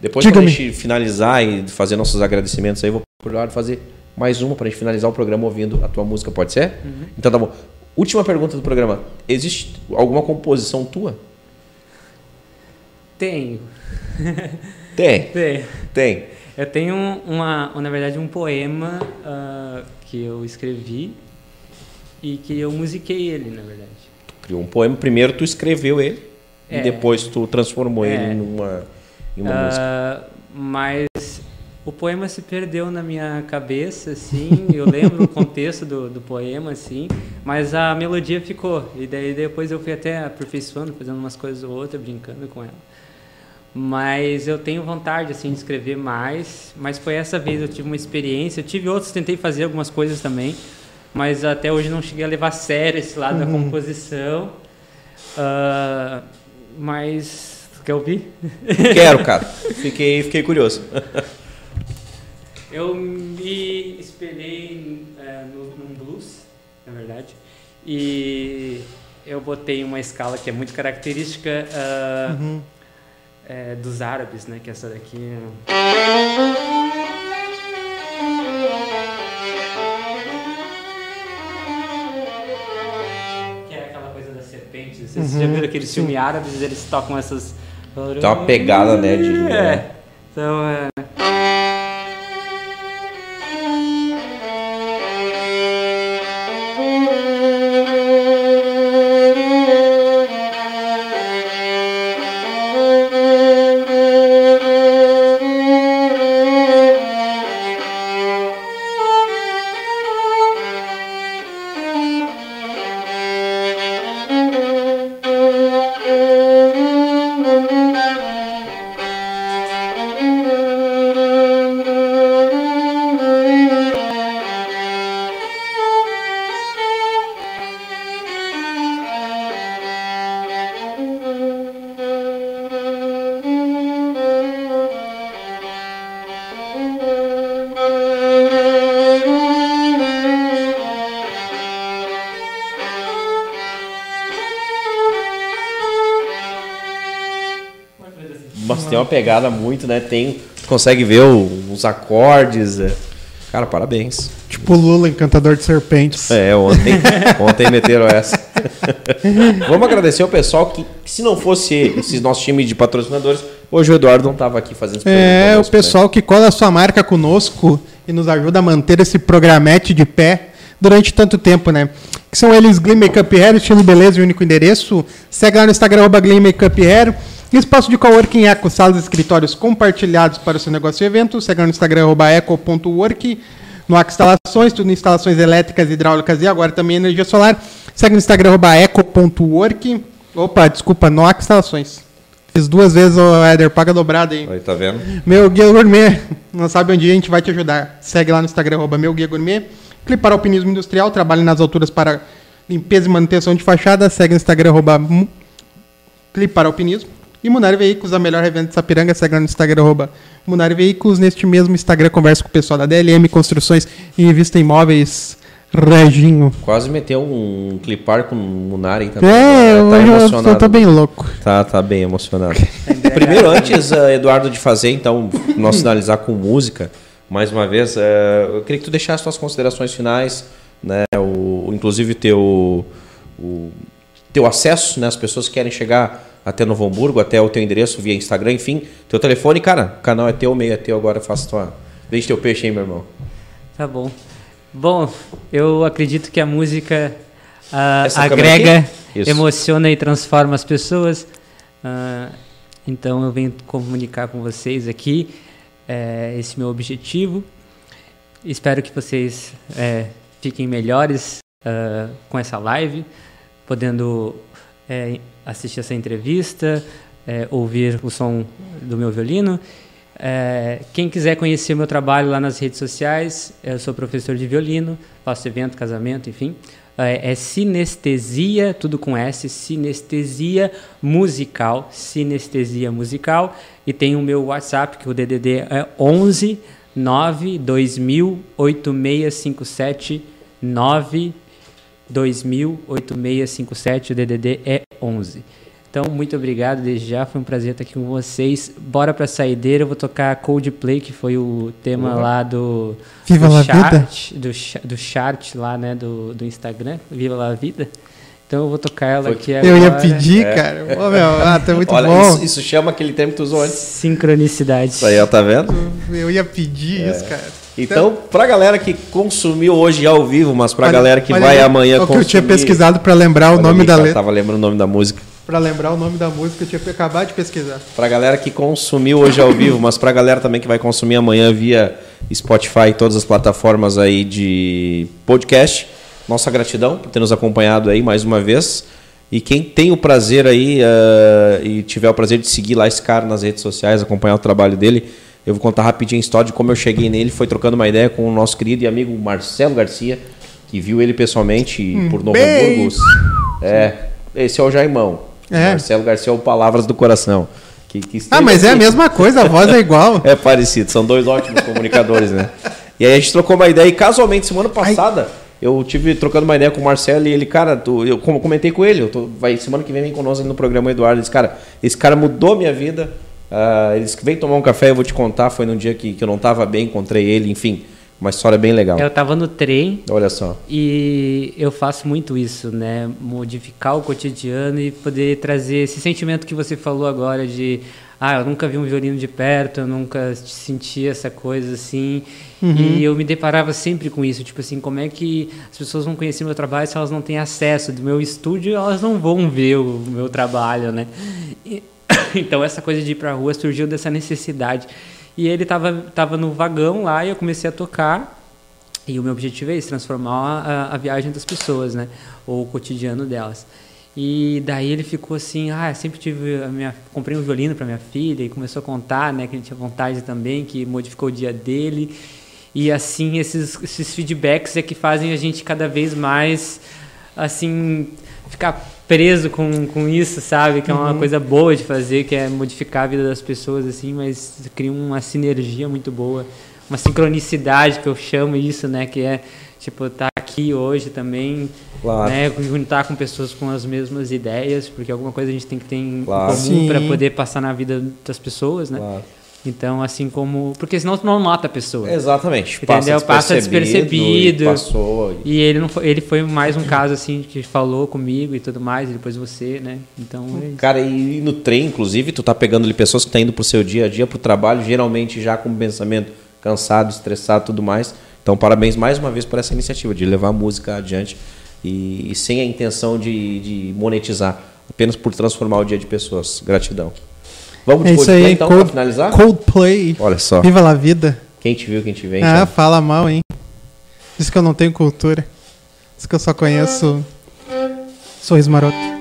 Depois quando a gente finalizar e fazer nossos agradecimentos aí, eu vou procurar fazer mais uma pra gente finalizar o programa ouvindo a tua música, pode ser? Então tá bom. Última pergunta do programa. Existe alguma composição tua? Tenho. Tem, Tenho. tem. Eu tenho uma, na verdade, um poema ah, que eu escrevi e que eu musiquei ele, na verdade. Tu criou um poema, primeiro tu escreveu ele É. e depois tu transformou É. ele numa, em uma música. Ah, mas o poema se perdeu na minha cabeça, assim. Eu lembro o contexto do, do poema, assim, mas a melodia ficou. E daí depois eu fui até aperfeiçoando, fazendo umas coisas ou outras, brincando com ela. Mas eu tenho vontade assim de escrever mais, mas foi essa vez eu tive uma experiência, eu tive outros, tentei fazer algumas coisas também, mas até hoje não cheguei a levar a sério esse lado da composição. Ah, mas quer ouvir? Quero, cara. Fiquei, fiquei curioso. Eu me espelhei é, no, num blues, na verdade, e eu botei uma escala que é muito característica ah, é, dos árabes, né? Que é essa daqui. Que é aquela coisa das serpentes. Vocês já viram aqueles filmes árabes? Eles tocam essas. Tem uma pegada, né, de- É. Então, é. Mas tem uma pegada muito, né? Tem. Tu consegue ver o- os acordes. é. Cara, parabéns. Tipo Lula, encantador de serpentes. É, ontem, ontem meteram essa. Vamos agradecer ao pessoal que, que se não fosse esse nosso time de patrocinadores, hoje o Eduardo não estava aqui fazendo esse É, o né? pessoal que cola a sua marca conosco e nos ajuda a manter esse programete de pé durante tanto tempo, né? Que são eles Glee Makeup Hair, estilo beleza e único endereço. Segue lá no Instagram, arroba Glee Makeup Hair. Espaço de coworking Eco, salas e escritórios compartilhados para o seu negócio e evento. Segue lá no Instagram, eco.work. No Ac Instalações, tudo em instalações elétricas, hidráulicas e agora também energia solar. Segue no Instagram, eco.work. Opa, desculpa, no Ac Instalações. Fiz duas vezes, o Éder, paga dobrado aí. Aí, tá vendo? Meu Guia Gourmet, não sabe onde a gente vai te ajudar. Segue lá no Instagram, arroba Meu Guia Gourmet. Clipar Alpinismo Industrial, trabalha nas alturas para limpeza e manutenção de fachada. Segue no Instagram, arroba Mu- Clipar Alpinismo. E Munari Veículos, a melhor revenda de Sapiranga, segue lá no Instagram, arroba Munari Veículos. Neste mesmo Instagram, conversa com o pessoal da DLM Construções e Revista Imóveis, Reginho. Quase meteu um clipar com o Munari também. É, tá hoje eu- emocionado. tô bem louco. Tá, tá bem emocionado. Primeiro, antes, eh, Eduardo, de fazer, então, nós finalizar com música, mais uma vez, eh, eu queria que tu deixasse suas considerações finais, né? O, inclusive teu, o teu acesso, né? As pessoas que querem chegar até Novo Hamburgo, até o teu endereço via Instagram, enfim, teu telefone, cara, o canal é teu, o meio é teu, agora faça tua. Deixa teu peixe aí, meu irmão. Tá bom. Bom, eu acredito que a música câmera agrega, emociona e transforma as pessoas. Ah, então eu venho comunicar com vocês aqui eh, esse meu objetivo. Espero que vocês eh, fiquem melhores ah, com essa live, podendo eh, assistir essa entrevista, eh, ouvir o som do meu violino. É, quem quiser conhecer meu trabalho lá nas redes sociais, eu sou professor de violino, faço evento, casamento, enfim. É, é sinestesia, tudo com S, sinestesia musical, sinestesia musical. E tem o meu WhatsApp, que o DDD é 11 9 2000 8657 9 2000 8657, o DDD é 11. Então, muito obrigado desde já, foi um prazer estar aqui com vocês. Bora pra saideira, eu vou tocar Coldplay, que foi o tema lá do, Viva do la chart, do, do chart lá, né, do, do Instagram, Viva la Vida. Então eu vou tocar ela Foi aqui Eu ia agora. pedir, cara. Ô, meu, ah, tá muito Olha, bom. isso, isso chama aquele termo que tu usou antes. Sincronicidade. Isso aí, ó, tá vendo? Eu ia pedir isso, cara. Então, pra galera que consumiu hoje ao vivo, mas pra Olha- galera que vai aí, amanhã o que eu tinha pesquisado pra lembrar o nome da letra. Tava lembrando o nome da música. Pra lembrar o nome da música, eu tinha acabado de pesquisar. Pra galera que consumiu hoje ao vivo, mas pra galera também que vai consumir amanhã via Spotify e todas as plataformas aí de podcast, nossa gratidão por ter nos acompanhado aí mais uma vez. E quem tem o prazer aí eh, e tiver o prazer de seguir lá esse cara nas redes sociais, acompanhar o trabalho dele, eu vou contar rapidinho a história de como eu cheguei nele. Foi trocando uma ideia com o nosso querido e amigo Marcelo Garcia, que viu ele pessoalmente por Novo. Hamburgo. É, esse é o Jaimão. É. Marcelo Garcia é o Palavras do Coração. Que, que Ah, mas é a aqui. mesma coisa, a voz é igual. É parecido, são dois ótimos comunicadores, né? E aí a gente trocou uma ideia e casualmente, semana passada, eu tive trocando uma ideia com o Marcelo e ele, cara, tu, eu como comentei com ele, tô, vai, semana que vem vem conosco no programa Eduardo, ele disse, cara, esse cara mudou minha vida, ah, ele disse que vem tomar um café, eu vou te contar, foi num dia que, que eu não tava bem, encontrei ele, enfim, uma história bem legal. Eu tava no trem Olha só. E eu faço muito isso, né? Modificar o cotidiano e poder trazer esse sentimento que você falou agora de ah, eu nunca vi um violino de perto, eu nunca senti essa coisa assim. E eu me deparava sempre com isso, tipo assim, como é que as pessoas vão conhecer meu trabalho se elas não têm acesso do meu estúdio, elas não vão ver o meu trabalho, né? E- então essa coisa de ir pra rua surgiu dessa necessidade. E ele tava, tava no vagão lá e eu comecei a tocar. E o meu objetivo é esse, transformar a, a viagem das pessoas, né? Ou o cotidiano delas. E daí ele ficou assim, ah, sempre tive a minha, comprei um violino para minha filha e começou a contar, né, que ele tinha vontade também, que modificou o dia dele. E assim, esses, esses feedbacks é que fazem a gente cada vez mais assim ficar preso com, com isso, sabe? Que é uma coisa boa de fazer, que é modificar a vida das pessoas assim, mas cria uma sinergia muito boa, uma sincronicidade que eu chamo isso, né, que é tipo estar aqui hoje também, Claro. né, juntar com pessoas com as mesmas ideias, porque alguma coisa a gente tem que ter em Claro. comum para poder passar na vida das pessoas, né? Claro. Então, assim como, porque senão tu não mata a pessoa. Exatamente. Entendeu? Passa despercebido. e Passou. E ele não foi, ele foi mais um caso assim que falou comigo e tudo mais, e depois você, né? Então, é. Cara, e no trem, inclusive, tu tá pegando ali pessoas que estão indo pro seu dia a dia, pro trabalho, geralmente já com pensamento cansado, estressado tudo mais. Então, parabéns mais uma vez por essa iniciativa de levar a música adiante e, e sem a intenção de, de monetizar, apenas por transformar o dia de pessoas. Gratidão. Vamos de É Coldplay, aí, então, Cold- pra finalizar? Coldplay. Olha só. Viva la vida. Quem te viu, quem te vem. Ah, fala mal, hein? Diz que eu não tenho cultura. Diz que eu só conheço Sorriso Maroto.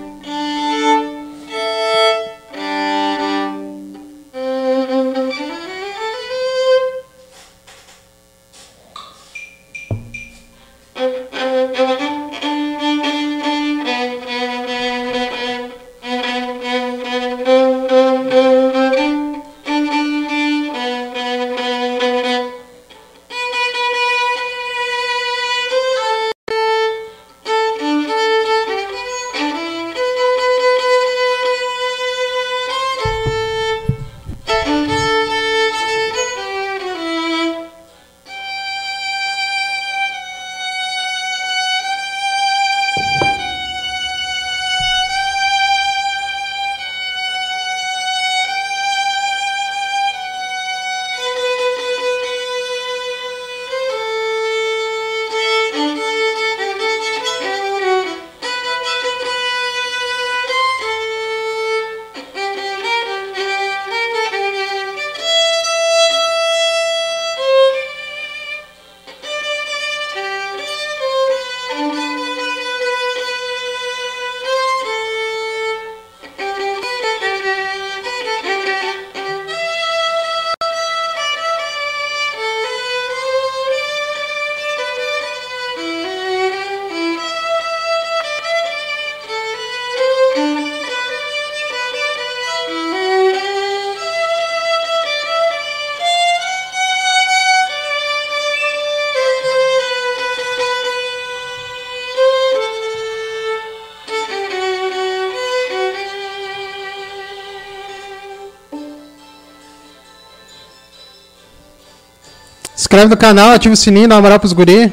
Inscreve no canal, ativa o sininho, dá uma moral pros guri.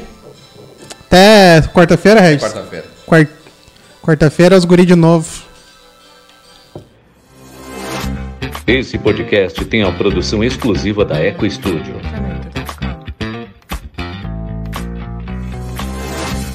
Até quarta-feira, Regis. Quarta-feira. Quar- Quarta-feira, os guri de novo. Esse podcast tem a produção exclusiva da Eco Studio.